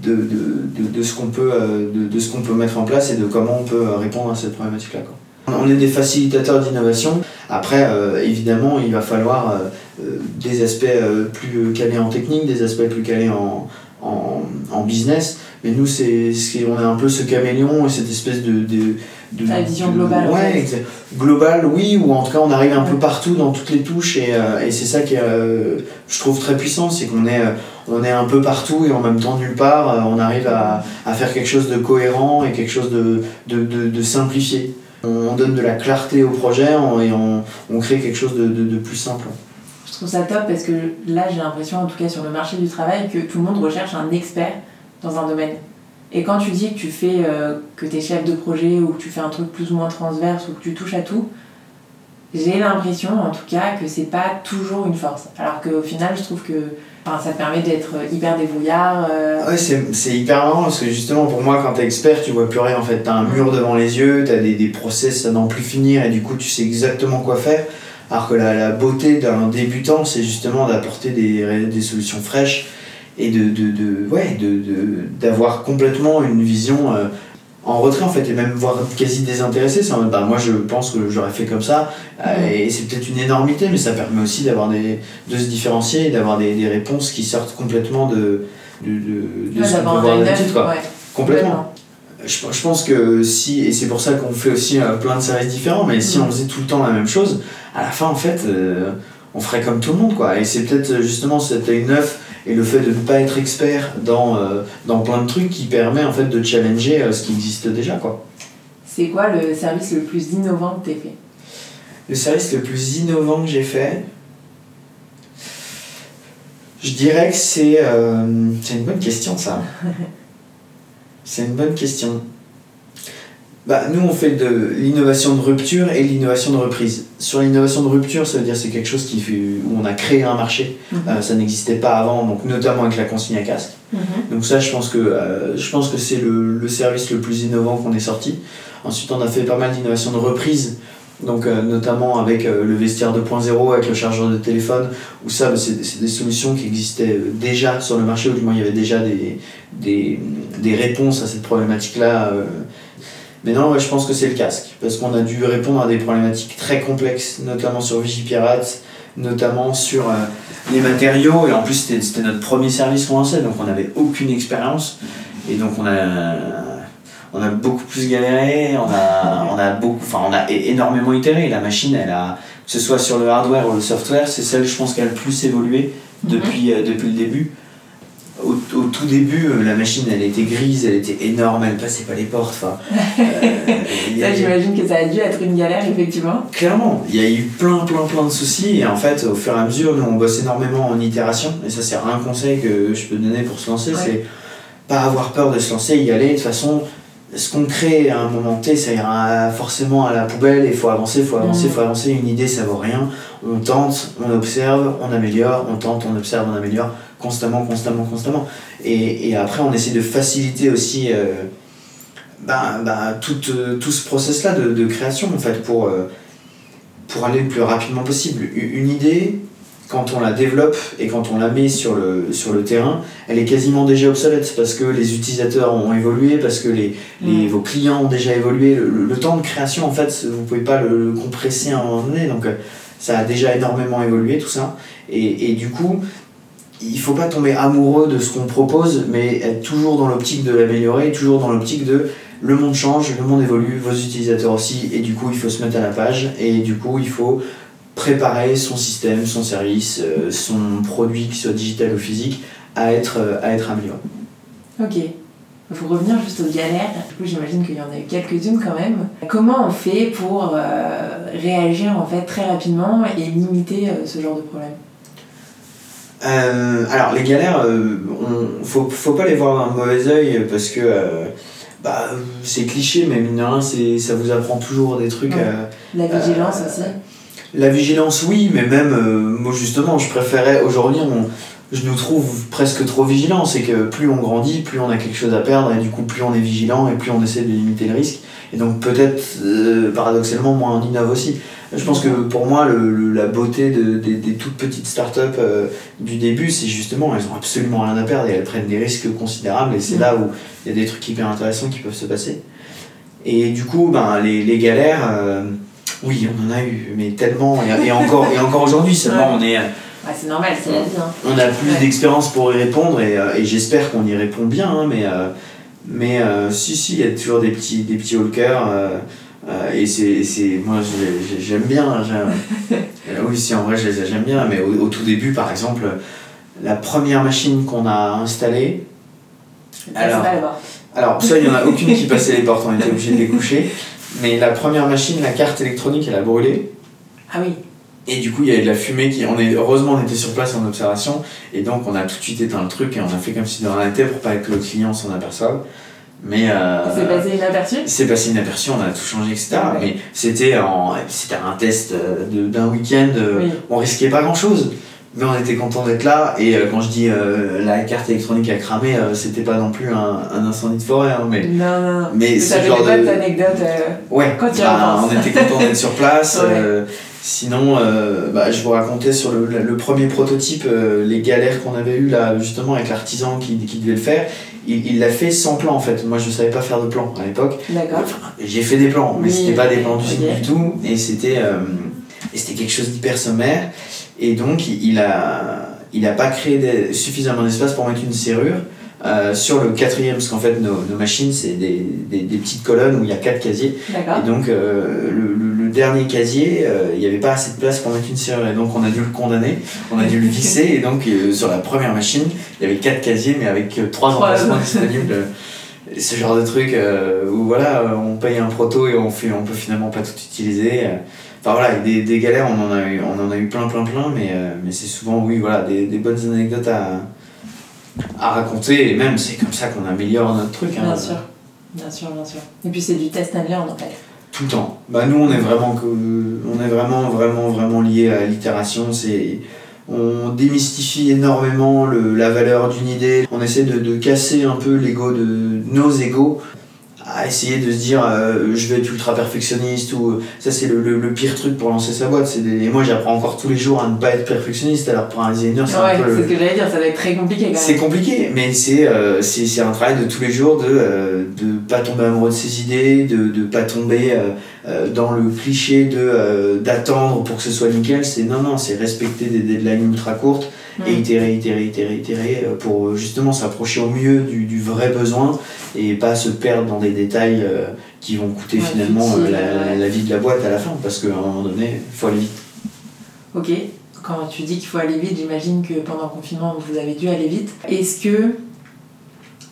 de, de, de, ce qu'on peut, de, de ce qu'on peut mettre en place et de comment on peut répondre à cette problématique-là. On est des facilitateurs d'innovation. Après, évidemment, il va falloir des aspects plus calés en technique, des aspects plus calés en, en, en business. Mais nous, c'est, on est un peu ce caméléon et cette espèce de. de, de La vision globale. Ouais, globale, oui, ou en tout cas, on arrive un peu partout dans toutes les touches et, euh, et c'est ça qui euh, je trouve très puissant, c'est qu'on est, euh, on est un peu partout et en même temps nulle part. on arrive à, à, faire quelque chose de cohérent et quelque chose de, de, de, de simplifié. On, donne de la clarté au projet et on, on crée quelque chose de, de plus simple je trouve ça top parce que là j'ai l'impression en tout cas sur le marché du travail que tout le monde recherche un expert dans un domaine. Et quand tu dis que tu fais, euh, que tu es chef de projet ou que tu fais un truc plus ou moins transverse ou que tu touches à tout, j'ai l'impression en tout cas que c'est pas toujours une force. Alors qu'au final, je trouve que ça permet d'être hyper débrouillard. Euh. Ouais, c'est hyper marrant parce que justement pour moi, quand tu es expert, tu vois plus rien en fait. Tu as un mur devant les yeux, tu as des, des process à n'en plus finir et du coup, tu sais exactement quoi faire. Alors que la, la beauté d'un débutant, c'est justement d'apporter des, des solutions fraîches et de, de, de ouais, de, d'avoir complètement une vision euh, en retrait en fait et même voire quasi désintéressé c'est en mode bah moi je pense que j'aurais fait comme ça euh, et c'est peut-être une énormité mais ça permet aussi d'avoir des de se différencier et d'avoir des, des, réponses qui sortent complètement de de, de, de ce qu'on peut voir d'habitude quoi. complètement. Je, je, pense que si et c'est pour ça qu'on fait aussi euh, plein de services différents mais si mm. on faisait tout le temps la même chose à la fin en fait on ferait comme tout le monde quoi. Et c'est peut-être justement cet œil neuf et le fait de ne pas être expert dans, euh, dans plein de trucs qui permet en fait de challenger euh, ce qui existe déjà quoi. C'est quoi le service le plus innovant que tu as fait? Le service le plus innovant que j'ai fait Je dirais que c'est euh, c'est une bonne question ça. c'est une bonne question bah, Nous, on fait de l'innovation de rupture et l'innovation de reprise. Sur l'innovation de rupture, ça veut dire c'est quelque chose qui fait, où on a créé un marché. Mhm. Euh, ça n'existait pas avant, donc notamment avec la consigne à casque. Mhm. Donc ça, je pense que, euh, je pense que c'est le, le, service le plus innovant qu'on ait sorti. Ensuite, on a fait pas mal d'innovation de reprise. Donc, euh, notamment avec le vestiaire 2.0, avec le chargeur de téléphone, où ça, bah, c'est des solutions qui existaient déjà sur le marché, ou du moins il y avait déjà des, des, des réponses à cette problématique-là mais non, je pense que c'est le casque, parce qu'on a dû répondre à des problématiques très complexes, notamment sur Vigipirate, notamment sur euh, les matériaux, et en plus c'était notre premier service qu'on lançait, donc on n'avait aucune expérience, et donc on a, on a beaucoup plus galéré, on a, on a, beaucoup, enfin, on a énormément itéré, la machine, elle a, que ce soit sur le hardware ou le software, c'est celle, je pense, qui a le plus évolué depuis, euh, depuis le début tout début, euh, la machine, elle était grise, elle était énorme, elle passait pas les portes. Enfin, euh, ça, j'imagine que ça a dû être une galère, effectivement. Clairement, il y a eu plein, plein, plein de soucis. Et en fait, au fur et à mesure, nous, on bosse énormément en itération. Et ça, c'est un conseil que je peux donner pour se lancer c'est pas avoir peur de se lancer, y aller. De toute façon, ce qu'on crée à un moment T, ça ira forcément à la poubelle. Il faut avancer, il faut avancer, il faut mm. avancer. Une idée, ça vaut rien. On tente, on observe, on améliore, on tente, on observe, on améliore constamment, constamment, constamment. Et, et après, on essaie de faciliter aussi euh, ben, ben, tout, euh, tout ce process-là de, de, création, en fait, pour, euh, pour aller le plus rapidement possible. Une idée, quand on la développe et quand on la met sur le, sur le terrain, elle est quasiment déjà obsolète parce que les utilisateurs ont évolué, parce que les, les, mm. vos clients ont déjà évolué. Le, temps de création, en fait, vous pouvez pas le, compresser à un moment donné. Donc, ça a déjà énormément évolué, tout ça. Et, et du coup, il faut pas tomber amoureux de ce qu'on propose, mais être toujours dans l'optique de l'améliorer, toujours dans l'optique de le monde change, le monde évolue, vos utilisateurs aussi, et du coup il faut se mettre à la page, et du coup il faut préparer son système, son service, euh, son produit, qu'il soit digital ou physique, à être, euh, à être amélioré. Ok. Faut revenir juste aux galères. Du coup, j'imagine qu'il y en a eu quelques-unes quand même. Comment on fait pour euh, réagir en fait très rapidement et limiter ce genre de problème? Euh, alors les galères, euh, on, faut, faut pas les voir d'un mauvais oeil parce que euh, bah, c'est cliché, mais mine de rien, ça vous apprend toujours des trucs. la vigilance aussi La vigilance, oui, mais même, moi justement, je préférais, aujourd'hui, on, je nous trouve presque trop vigilants. C'est que plus on grandit, plus on a quelque chose à perdre, et du coup, plus on est vigilant, et plus on essaie de limiter le risque. Et donc, peut-être, euh, paradoxalement, moins on innove aussi. Je pense que pour moi, le, la beauté de, des toutes petites startups euh, du début, c'est justement, elles ont absolument rien à perdre et elles prennent des risques considérables, et c'est mm. là où il y a des trucs hyper intéressants qui peuvent se passer. Et du coup, ben, les, les galères, euh, oui, on en a eu, mais tellement, et, encore, et encore aujourd'hui seulement, on est c'est normal, c'est la vie. Hein. On a plus d'expérience pour y répondre et, euh, et j'espère qu'on y répond bien, hein, mais, euh, mais euh, si, si, il y a toujours des petits, des petits et c'est, moi j'aime bien. oui, si en vrai j'aime bien, mais au, tout début par exemple, la première machine qu'on a installée. Alors, alors, ça, il n'y en a aucune qui passait les portes, on était obligé de les coucher. Mais la première machine, la carte électronique, elle a brûlé. Ah oui. Et du coup, il y avait de la fumée qui. On est, heureusement, on était sur place en observation. Et donc, on a tout de suite éteint le truc et on a fait comme si de rien n'était pour pas que le client s'en aperçoive. Mais. Euh, c'est passé inaperçu? C'est passé inaperçu, on a tout changé, etc. Mais c'était un test euh, d'un week-end. Euh, on risquait pas grand-chose. Mais on était content d'être là. Et euh, quand je dis la carte électronique a cramé, c'était pas non plus un, un, incendie de forêt. Hein, mais, non, non. Mais c'est genre de. anecdote ouais, quand bah, On était content d'être sur place. Sinon, euh, bah, je vous racontais sur le, le premier prototype euh, les galères qu'on avait eues là, justement avec l'artisan qui, qui devait le faire. Il l'a fait sans plan en fait. Moi je savais pas faire de plan à l'époque. D'accord. J'ai fait des plans, mais c'était pas des plans du tout. Et c'était euh, quelque chose d'hyper sommaire. Et donc il a, il a pas créé suffisamment d'espace pour mettre une serrure. Euh, sur le quatrième, parce qu'en fait nos, nos machines c'est des, des, des, petites colonnes où il y a quatre casiers. Et donc euh, le, le, dernier casier, euh, il n'y avait pas assez de place pour mettre une serrure. Et donc on a dû le condamner, on a dû le visser. Et donc sur la première machine, il y avait quatre casiers mais avec trois emplacements disponibles. Ce genre de truc où voilà, on paye un proto et on, fait, on peut finalement pas tout utiliser. Enfin voilà, des, des galères, on en, a eu, on en a eu plein, plein, plein, mais, mais c'est souvent, oui, voilà, des, des bonnes anecdotes à, à raconter, et même c'est comme ça qu'on améliore notre truc. Hein. Bien sûr, bien sûr, bien sûr. Et puis c'est du test and learn en fait. Tout le temps. Bah, nous, on est vraiment, on est vraiment, vraiment, vraiment lié à l'itération. C'est on démystifie énormément le, la valeur d'une idée. On essaie de, de casser un peu l'ego de nos égos à essayer de se dire euh, je vais être ultra perfectionniste ou euh, ça c'est le, le, pire truc pour lancer sa boîte. C'est et moi j'apprends encore tous les jours à ne pas être perfectionniste alors pour un designer c'est un peu c'est ce que j'allais dire ça va être très compliqué quand même. c'est compliqué mais c'est euh, c'est un travail de tous les jours de de pas tomber amoureux de ses idées de de pas tomber dans le cliché de d'attendre pour que ce soit nickel. C'est non non c'est respecter des deadlines ultra courtes et itérer, itérer, itérer, itérer euh, pour euh, justement s'approcher au mieux du, du, vrai besoin et pas se perdre dans des détails euh, qui vont coûter finalement la, la, vie de la boîte à la fin parce qu'à un moment donné, il faut aller vite. Ok, quand tu dis qu'il faut aller vite, j'imagine que pendant le confinement, vous avez dû aller vite. Est-ce que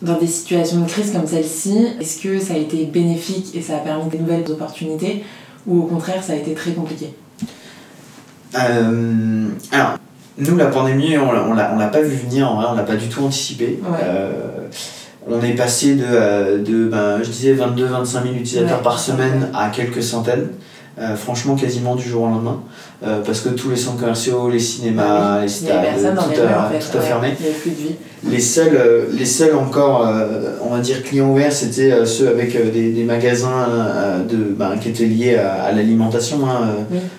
dans des situations de crise comme celle-ci, est-ce que ça a été bénéfique et ça a permis des nouvelles opportunités ou au contraire ça a été très compliqué? Euh, Alors, nous, la pandémie, on ne l'a pas vu venir, en vrai, on l'a pas du tout anticipé. Euh, on est passé de, euh, de ben, je disais, 22-25 000 utilisateurs par semaine à quelques centaines. Euh, franchement, quasiment du jour au lendemain. Euh, parce que tous les centres commerciaux, les cinémas, ah les stades, tout, a, fermé. Les seuls, euh, les seuls encore, on va dire, clients ouverts, c'était ceux avec des, des, magasins de, ben, qui étaient liés à, l'alimentation, hein,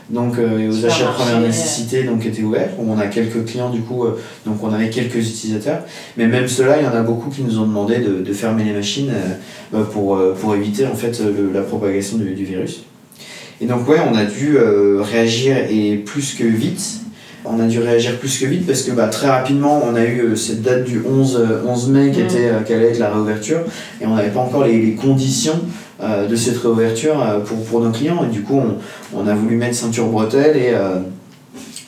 donc aux achats de première nécessité, donc étaient ouverts. On a quelques clients, du coup, donc on avait quelques utilisateurs. Mais même ceux-là, il y en a beaucoup qui nous ont demandé de, de fermer les machines pour, pour éviter en fait la propagation du, du virus. Et donc ouais, on a dû euh, réagir et plus que vite. On a dû réagir plus que vite parce que bah, très rapidement, on a eu euh, cette date du 11, 11 mai qui, était, qui allait être la réouverture et on n'avait pas encore les, les conditions euh, de cette réouverture pour, pour nos clients. Et du coup, on, on a voulu mettre ceinture bretelle et,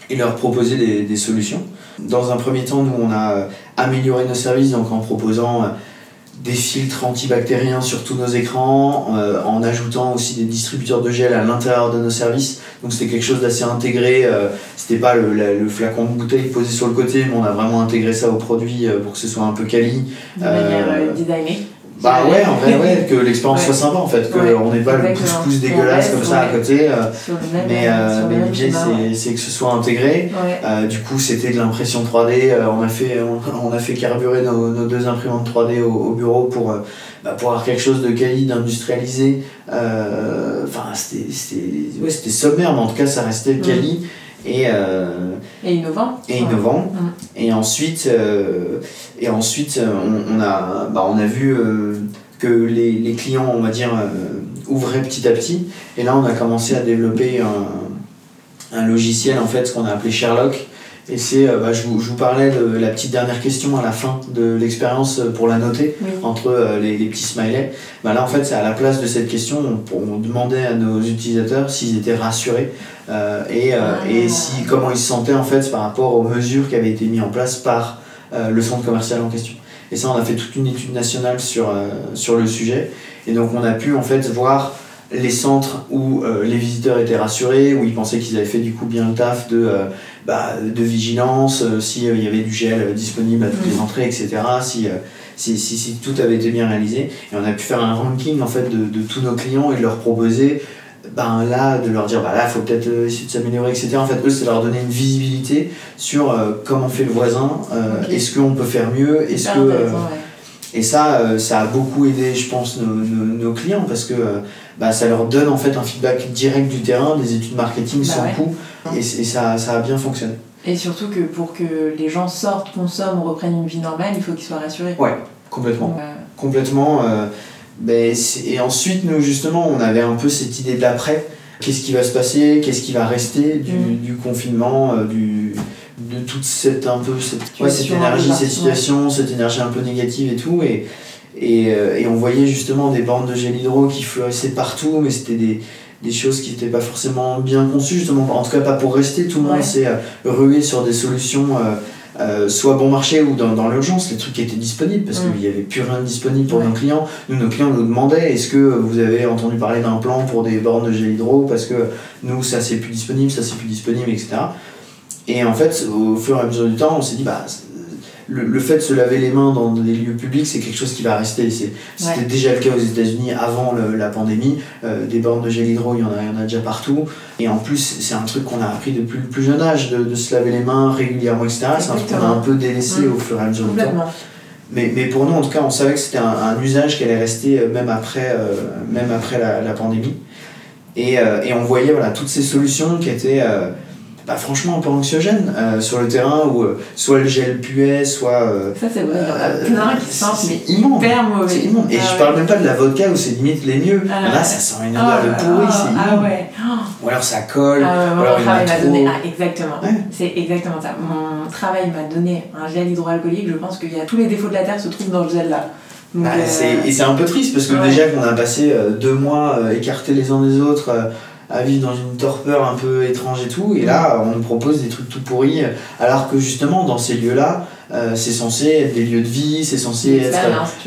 et leur proposer des, des, solutions. Dans un premier temps, nous, on a amélioré nos services donc en proposant des filtres antibactériens sur tous nos écrans, euh, en ajoutant aussi des distributeurs de gel à l'intérieur de nos services. Donc c'était quelque chose d'assez intégré. Euh, c'était pas le, le, flacon de bouteille posé sur le côté, mais on a vraiment intégré ça au produit euh, pour que ce soit un peu quali. De manière designée Bah ouais, en vrai, ouais, que l'expérience soit sympa en fait, qu'on n'ait pas le pouce-pouce dégueulasse comme ça à côté. mais mais l'idée c'est que ce soit intégré. du coup, c'était de l'impression 3D. on, a fait, on, a fait carburer nos, deux imprimantes 3D au, bureau pour, bah, pour avoir quelque chose de quali, d'industrialisé. Enfin, c'était sommaire, mais en tout cas, ça restait quali. Et, euh, et innovant. Et innovant. Et ensuite, euh, et ensuite on, on, a, bah, on a vu euh, que les, les, clients, on va dire, ouvraient petit à petit. Et là, on a commencé à développer un, un logiciel, en fait, ce qu'on a appelé Sherlock, et c'est, euh, bah, je, vous, je, vous, parlais de la petite dernière question à la fin de l'expérience pour la noter, entre euh, les, les, petits smileys. Bah, là, en fait, c'est à la place de cette question, on, on demandait à nos utilisateurs s'ils étaient rassurés euh, et, ah. et si, comment ils se sentaient en fait par rapport aux mesures qui avaient été mises en place par le centre commercial en question. Et ça, on a fait toute une étude nationale sur, sur le sujet. Et donc, on a pu en fait voir les centres où euh, les visiteurs étaient rassurés, où ils pensaient qu'ils avaient fait du coup bien le taf de, euh, bah, de vigilance, euh, s'il y avait du gel disponible à toutes les mm. entrées, etc., si, si, si, si, tout avait été bien réalisé. Et on a pu faire un ranking en fait de, de tous nos clients et de leur proposer ben là, de leur dire bah là, il faut peut-être essayer de s'améliorer, etc. En fait, eux, c'est leur donner une visibilité sur comment fait le voisin, est-ce qu'on peut faire mieux, est-ce que. Et ça, ça a beaucoup aidé, je pense, nos, nos, nos clients parce que bah, ça leur donne en fait un feedback direct du terrain, des études marketing bah sans coût, et, ça, ça, a bien fonctionné. Et surtout que pour que les gens sortent, consomment, reprennent une vie normale, il faut qu'ils soient rassurés. Ouais, complètement. Complètement. Euh, ben, et ensuite, nous, justement, on avait un peu cette idée de l'après. Qu'est-ce qui va se passer? Qu'est-ce qui va rester du, mm. du confinement euh, du, de toute cette, un peu, cette, cette énergie, cette situation, cette énergie un peu négative et tout. Et, et, euh, et, on voyait justement des bornes de gel hydro qui fleurissaient partout, mais c'était des, des choses qui n'étaient pas forcément bien conçues, justement, en tout cas pas pour rester. Tout le monde s'est euh, rué sur des solutions, euh, soit bon marché ou dans, dans l'urgence, les trucs qui étaient disponibles, parce mm. qu'il n'y avait plus rien de disponible pour nos clients. Nous, nos clients nous demandaient est-ce que vous avez entendu parler d'un plan pour des bornes de gel hydro, parce que nous, ça c'est plus disponible, ça c'est plus disponible, etc. Et en fait, au fur et à mesure du temps, on s'est dit, bah, le, le, fait de se laver les mains dans des lieux publics, c'est quelque chose qui va rester. C'était déjà le cas aux États-Unis avant la pandémie. Euh, des bornes de gel hydro, il y, en a, il y en a déjà partout. Et en plus, c'est un truc qu'on a appris depuis le plus jeune âge, de, de se laver les mains régulièrement, etc. C'est un truc qu'on a un peu délaissé mmh. au fur et à mesure du temps. Mais, mais, pour nous, en tout cas, on savait que c'était un, un, usage qui allait rester euh, même après, euh, même après la, la pandémie. Et, et, on voyait voilà, toutes ces solutions qui étaient bah, franchement un peu anxiogène euh, sur le terrain où euh, soit le gel puait, soit. Euh, ça, c'est vrai, il y en a plein qui sentent, mais immonde. hyper mauvais. Immonde. Et ah, je parle même pas de la vodka où c'est limite les mieux. Ah, là, ça sent une odeur oh, de pourri, c'est ah, ouais. Ou alors ça colle. Ah, ou alors il m'a trop... donné. Ah, exactement. C'est exactement ça. Mon travail m'a donné un gel hydroalcoolique. Je pense qu'il y a tous les défauts de la terre se trouvent dans le gel là. bah, et c'est un peu triste parce que déjà qu'on a passé deux mois écartés les uns des autres à vivre dans une torpeur un peu étrange et tout. Et là, on nous propose des trucs tout pourris, alors que justement, dans ces lieux-là, euh, c'est censé être des lieux de vie, c'est censé être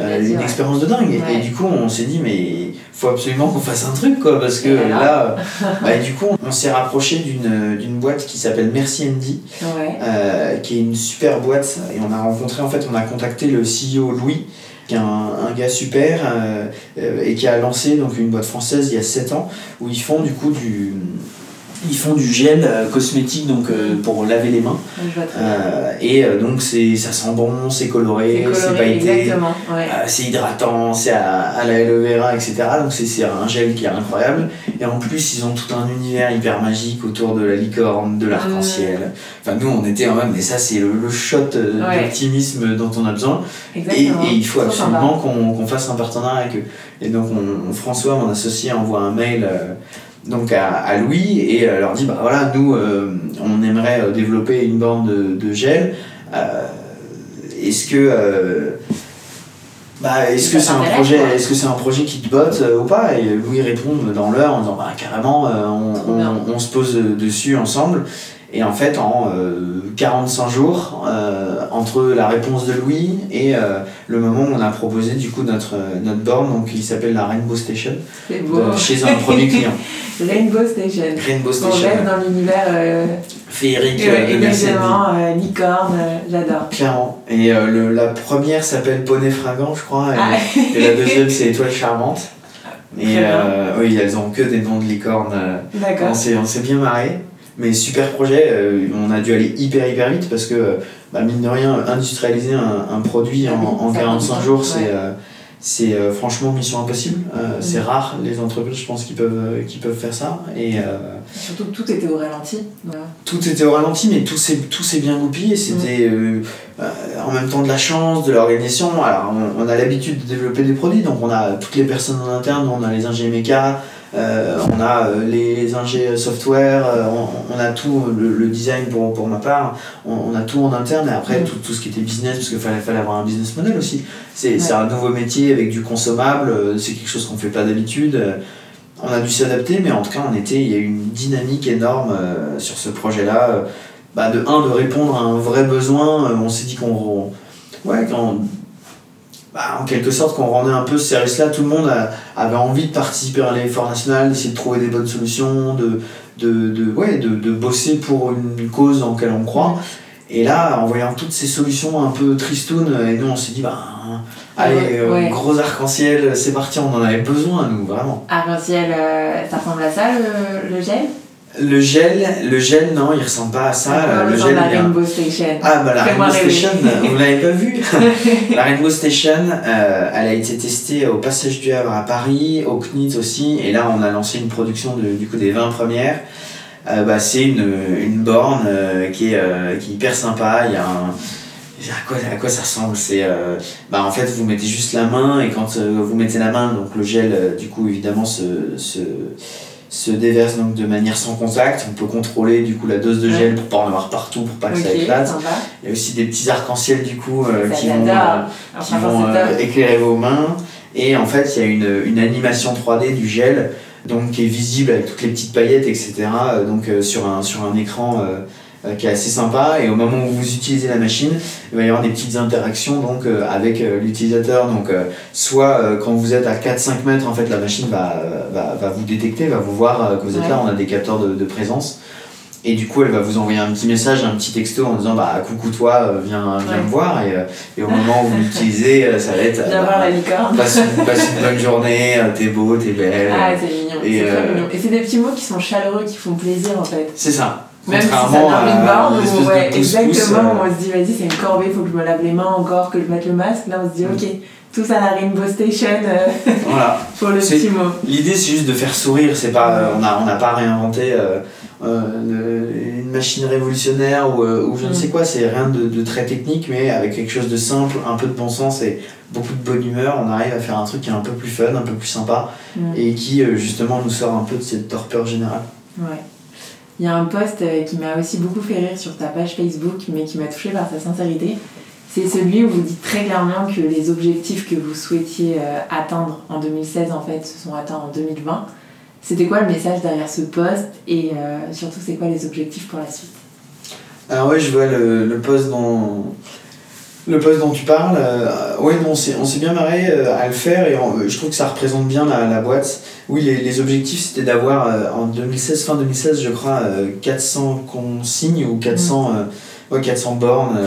euh, une expérience de dingue. Et, du coup, on s'est dit, mais il faut absolument qu'on fasse un truc, quoi, parce que là, bah, du coup, on s'est rapproché d'une boîte qui s'appelle Merci Andy, euh, qui est une super boîte. Et on a rencontré, en fait, on a contacté le CEO Louis qui est un, un gars super euh, euh, et qui a lancé donc une boîte française il y a 7 ans où ils font du coup du ils font du gel euh, cosmétique donc euh, pour laver les mains. Euh, et donc c'est ça sent bon c'est coloré c'est pailleté c'est hydratant c'est à, à la vera etc donc c'est un gel qui est incroyable. Et en plus ils ont tout un univers hyper magique autour de la licorne de l'arc-en-ciel. Enfin nous on était en même mais ça c'est le, shot d'optimisme dont on a besoin. Et, et, il faut absolument qu'on fasse un partenariat avec eux. Et donc on, François mon associé envoie un mail donc à, à, Louis et euh, leur dit bah voilà nous euh, on aimerait euh, développer une borne de, de gel. Est-ce que bah, est-ce que c'est un projet est-ce que c'est un projet qui te botte ou pas? Et Louis répond dans l'heure en disant bah carrément on, on, on, se pose dessus ensemble Et en fait, en 45 jours, entre la réponse de Louis et le moment où on a proposé du coup notre, notre borne, donc qui s'appelle la Rainbow Station, chez un premier client. Rainbow Station. Rainbow Station. On rêve dans l'univers féerique de Mercedes. licorne, j'adore. Clairement. Et le, la première s'appelle Poney Fringant, je crois, et, ah. et la deuxième c'est Étoile Charmante. Et euh, oui, elles ont que des noms de licornes. Euh, D'accord. On s'est bien marré. Mais super projet, euh, on a dû aller hyper hyper vite parce que, bah, mine de rien, industrialiser un, un produit ah en, en 45 jours, c'est c'est euh, franchement mission impossible. Euh, mm. C'est rare les entreprises, je pense, qui peuvent, euh, qui peuvent faire ça. Et, Surtout que tout était au ralenti. Tout était au ralenti, mais tout s'est, tout s'est bien goupillé. C'était mm. en même temps de la chance, de l'organisation. Alors, on, a l'habitude de développer des produits, donc on a toutes les personnes en interne, on a les ingénieurs euh, on a euh, les, ingés software, euh, on, a tout, le, design pour, pour ma part, on, a tout en interne et après tout, tout ce qui était business, parce qu'il fallait, fallait avoir un business model aussi. C'est un nouveau métier avec du consommable, c'est quelque chose qu'on ne fait pas d'habitude. On a dû s'adapter, mais en tout cas, on était, il y a eu une dynamique énorme sur ce projet-là. Bah de un, de répondre à un vrai besoin, on s'est dit qu'on. Ouais, quand bah, en quelque sorte, quand on rendait un peu ce service-là, tout le monde avait envie de participer à l'effort national, d'essayer de trouver des bonnes solutions, de, de, de, ouais, de, de bosser pour une cause en laquelle on croit. Et là, en voyant toutes ces solutions un peu tristounes, et nous on s'est dit, bah, allez, euh, gros arc-en-ciel, c'est parti, on en avait besoin, nous, vraiment. Arc-en-ciel, euh, ça ressemble à ça, le, le gel? Le gel, le gel, non, il ressemble pas à ça. le gel, la Rainbow Station. Ah, bah la Rainbow Station, vous l'avez pas vu La Rainbow Station, euh, elle a été testée au Passage du Havre à Paris, au CNIT aussi, et là on a lancé une production de, du coup des 20 premières. Euh, bah, c'est une, une borne euh, qui, est, qui est hyper sympa. Il y a un. À quoi, à quoi ça ressemble C'est bah en fait vous mettez juste la main et quand vous mettez la main donc le gel du coup évidemment se, se se déverse donc de manière sans contact. On peut contrôler du coup la dose de gel pour pas en avoir partout, pour pas que ça éclate. Il y a aussi des petits arcs-en-ciel du coup euh, qui vont, euh, qui vont euh, éclairer vos mains. Et en fait, il y a une, une, animation 3D du gel donc qui est visible avec toutes les petites paillettes, etc. donc sur, un, sur un écran qui est assez sympa. Et au moment où vous utilisez la machine il va y avoir des petites interactions donc euh, avec euh, l'utilisateur. Donc soit quand vous êtes à 4-5 mètres en fait la machine va, va, va, vous détecter va vous voir que vous êtes là on a des capteurs de, de, présence. Et du coup elle va vous envoyer un petit message un petit texto en disant bah coucou toi viens, viens me voir. Et, et, au moment où vous l'utilisez ça va être viens voir la licorne. passe, une bonne journée t'es beau t'es belle. Ah c'est mignon et, et c'est des petits mots qui sont chaleureux qui font plaisir en fait. C'est ça même si ça donne une barre, ouais, exactement, on se dit vas-y c'est une corvée, il faut que je me lave les mains encore, que je mette le masque. Là on se dit ok, tous à la Rainbow Station euh, voilà. pour le petit mot. L'idée c'est juste de faire sourire, c'est pas, on n'a on a pas réinventé euh, euh, une machine révolutionnaire ou, ou je ne sais mm. quoi, c'est rien de, de, très technique mais avec quelque chose de simple, un peu de bon sens et beaucoup de bonne humeur, on arrive à faire un truc qui est un peu plus fun, un peu plus sympa mm. et qui justement nous sort un peu de cette torpeur générale. Ouais. Il y a un post euh, qui m'a aussi beaucoup fait rire sur ta page Facebook, mais qui m'a touché par sa sincérité. C'est celui où vous dites très clairement que les objectifs que vous souhaitiez euh, atteindre en 2016, en fait, se sont atteints en 2020. C'était quoi le message derrière ce post et euh, surtout, c'est quoi les objectifs pour la suite? Alors, oui, je vois le, le post dans le poste dont tu parles, euh, oui, on s'est bien marré euh, à le faire et je trouve que ça représente bien la, la boîte. Oui, les, les objectifs c'était d'avoir euh, en 2016, fin 2016, je crois, 400 consignes ou 400, mm. ouais, 400 bornes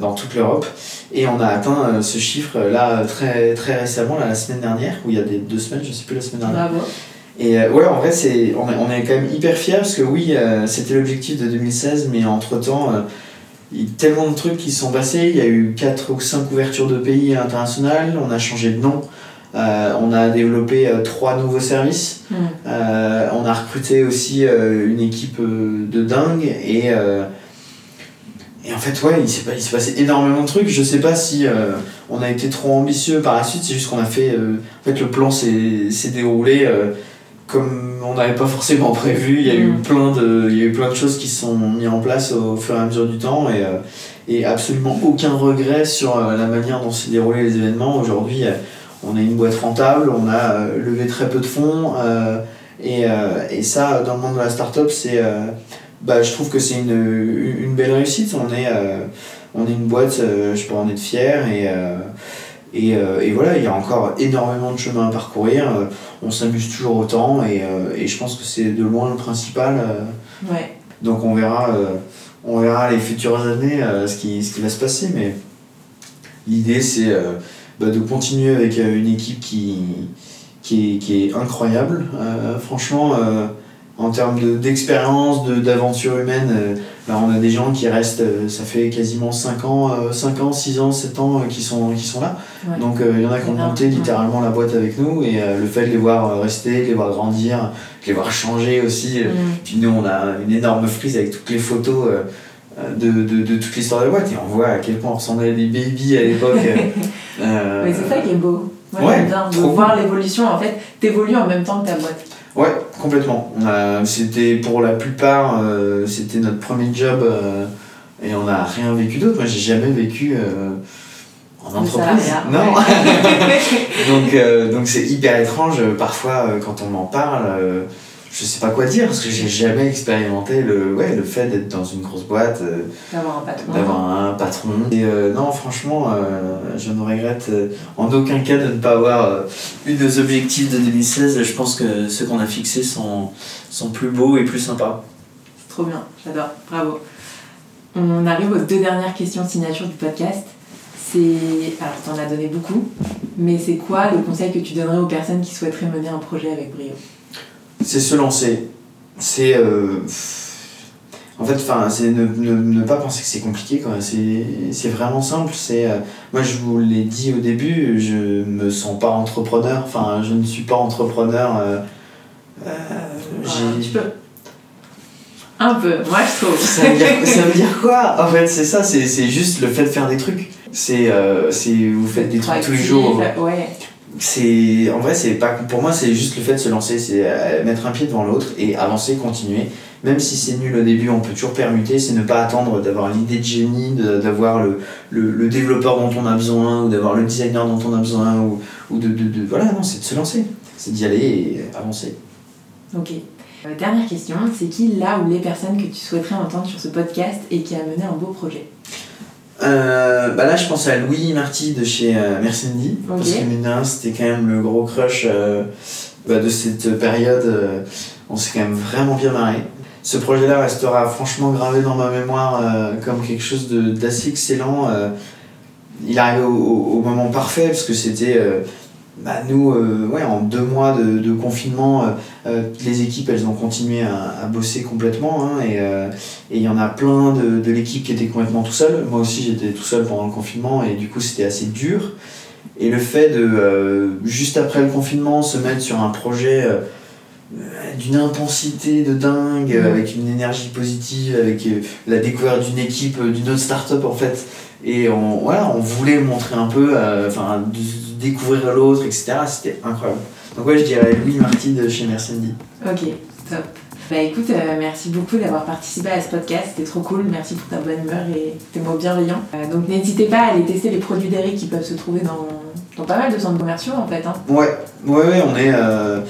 dans toute l'Europe. Et on a atteint ce chiffre là très, très récemment, la semaine dernière, ou il y a des deux semaines, je sais plus la semaine dernière. Bravo. Et ouais, en vrai, c'est, on, est, on est quand même hyper fiers parce que oui, c'était l'objectif de 2016, mais entre temps a tellement de trucs qui sont passés. Il y a eu 4 ou 5 ouvertures de pays internationales. On a changé de nom. Euh, on a développé euh, trois nouveaux services. Hmm. Euh, on a recruté aussi une équipe de dingue. Et, et en fait, ouais, il s'est passé énormément de trucs. Je sais pas si on a été trop ambitieux par la suite. C'est juste qu'on a fait. en fait, le plan s'est déroulé comme on n'avait pas forcément prévu. Il y, a eu mm. plein de, il y a eu plein de choses qui se sont mises en place au fur et à mesure du temps et, euh, et absolument aucun regret sur euh, la manière dont s'est déroulé les événements. Aujourd'hui, euh, on est une boîte rentable, on a levé très peu de fonds et, et ça, dans le monde de la start-up, c'est bah, je trouve que c'est une, une belle réussite. On est, on est une boîte, je peux en être fier et, et, et, voilà, il y a encore énormément de chemin à parcourir. on s'amuse toujours autant et, et, je pense que c'est de loin le principal. Ouais. Donc on verra, on verra les futures années ce, qui, ce qui va se passer. Mais l'idée c'est bah, de continuer avec une équipe qui, qui, est, qui est incroyable. franchement en termes d'expérience, de, d'aventure humaine, euh, bah, on a des gens qui restent, euh, ça fait quasiment 5 ans, 5 euh, ans, 6 ans, 7 ans qui, sont, qui sont là. Donc il y en a qui ont monté littéralement la boîte avec nous et le fait de les voir rester, de les voir grandir, de les voir changer aussi. Mm. Puis nous on a une énorme frise avec toutes les photos. De, de, de, toute l'histoire de la boîte et on voit à quel point on ressemblait à des babies à l'époque. Mais c'est ça qui est beau. Ouais, bien de voir l'évolution. En fait, t'évolues en même temps que ta boîte. Ouais, complètement. c'était pour la plupart, euh, c'était notre premier job euh, et on n'a rien vécu d'autre. Moi, j'ai jamais vécu euh, en entreprise. non. donc, donc c'est hyper étrange parfois quand on m'en parle je sais pas quoi dire parce que j'ai jamais expérimenté le, ouais, le fait d'être dans une grosse boîte, euh, d'avoir un patron. D'avoir un patron. Et euh, non, franchement, euh, je ne regrette en aucun cas de ne pas avoir eu des objectifs de 2016. Je pense que ceux qu'on a fixés sont, sont plus beaux et plus sympas. C'est trop bien, j'adore, bravo. On arrive aux deux dernières questions signature du podcast. C'est. Alors, tu en as donné beaucoup, mais c'est quoi le conseil que tu donnerais aux personnes qui souhaiteraient mener un projet avec brio? C'est se lancer. C'est. Euh, en fait, c'est ne, ne, ne, pas penser que c'est compliqué, c'est vraiment simple. C'est euh, moi, je vous l'ai dit au début, je me sens pas entrepreneur, enfin, je ne suis pas entrepreneur. Euh, tu peux. Un peu, moi je trouve. Ça veut dire, ça veut dire quoi? En fait, c'est ça, c'est juste le fait de faire des trucs. C'est vous faites des trucs tous les jours. Ouais c'est en vrai c'est pas pour moi c'est juste le fait de se lancer c'est euh, mettre un pied devant l'autre et avancer continuer. Même si c'est nul au début on peut toujours permuter c'est ne pas attendre d'avoir l'idée de génie d'avoir le, développeur dont on a besoin ou d'avoir le designer dont on a besoin ou, ou de, de, de, voilà non c'est de se lancer. C'est d'y aller et avancer. Ok. Euh, dernière question c'est qui là ou les personnes que tu souhaiterais entendre sur ce podcast et qui a mené un beau projet? Euh, bah là, je pense à Louis Marty de chez euh, Mercendi. Parce que mine c'était quand même le gros crush euh, bah, de cette période. Euh, on s'est quand même vraiment bien marré. Ce projet-là restera franchement gravé dans ma mémoire comme quelque chose d'assez excellent. il arrivait au, au, moment parfait parce que c'était bah, nous, euh, ouais, en deux mois de, de confinement, euh, euh, les équipes, elles ont continué à, à bosser complètement. Hein, et il y en a plein de, de l'équipe qui était complètement tout seul. Moi aussi, j'étais tout seul pendant le confinement et du coup, c'était assez dur. Et le fait de, juste après le confinement, se mettre sur un projet d'une intensité de dingue, mmh. avec une énergie positive, avec la découverte d'une équipe, d'une autre start-up en fait. Et on, voilà, on voulait montrer un peu, enfin, découvrir l'autre, etc. C'était incroyable. Donc ouais, je dirais Louis Marty de chez Mercendi. Ok, top. Bah écoute, euh, merci beaucoup d'avoir participé à ce podcast, c'était trop cool, merci pour ta bonne humeur et tes mots bienveillants. Euh, donc n'hésitez pas à aller tester les produits d'Eric qui peuvent se trouver dans, dans, pas mal de centres commerciaux en fait. Hein. Ouais, ouais, ouais, on est... Euh,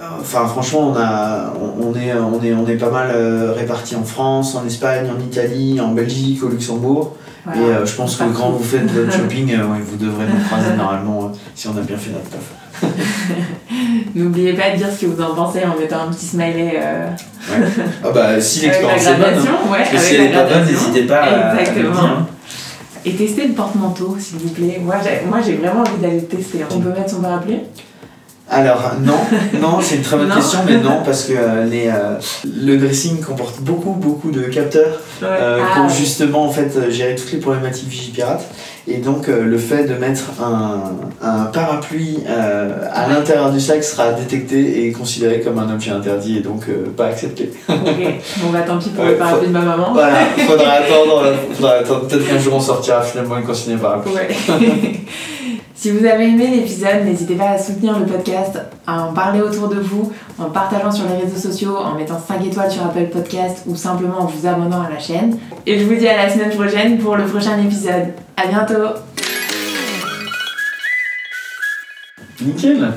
enfin franchement, on, a, on, est, on, est, on est pas mal répartis en France, en Espagne, en Italie, en Belgique, au Luxembourg. Et euh, je pense que quand vous faites votre shopping, euh, vous devrez nous croiser normalement euh, si on a bien fait notre taf. N'oubliez pas de dire ce que vous en pensez en mettant un petit smiley. Ouais. Ah bah si l'expérience est bonne. Hein. Ouais, si elle n'est pas bonne, n'hésitez pas Exactement. à Et testez le porte-manteau, s'il vous plaît. Moi, j'ai vraiment envie d'aller le tester. On peut mettre son parapluie? Alors non, non, c'est une très bonne question, mais non parce que euh, les, euh, le dressing comporte beaucoup beaucoup de capteurs euh, pour ah, justement en fait gérer toutes les problématiques Vigipirate. Et donc le fait de mettre un, un parapluie à l'intérieur du sac sera détecté et considéré comme un objet interdit et donc pas accepté. ok, bon bah tant pis pour le parapluie de ma maman. Voilà, faudra attendre, faudra attendre peut-être qu'un jour on sortira finalement une consigne parapluie. Si vous avez aimé l'épisode, n'hésitez pas à soutenir le podcast, à en parler autour de vous, en partageant sur les réseaux sociaux, en mettant 5 étoiles sur Apple Podcast ou simplement en vous abonnant à la chaîne. Et je vous dis à la semaine prochaine pour le prochain épisode. À bientôt Nickel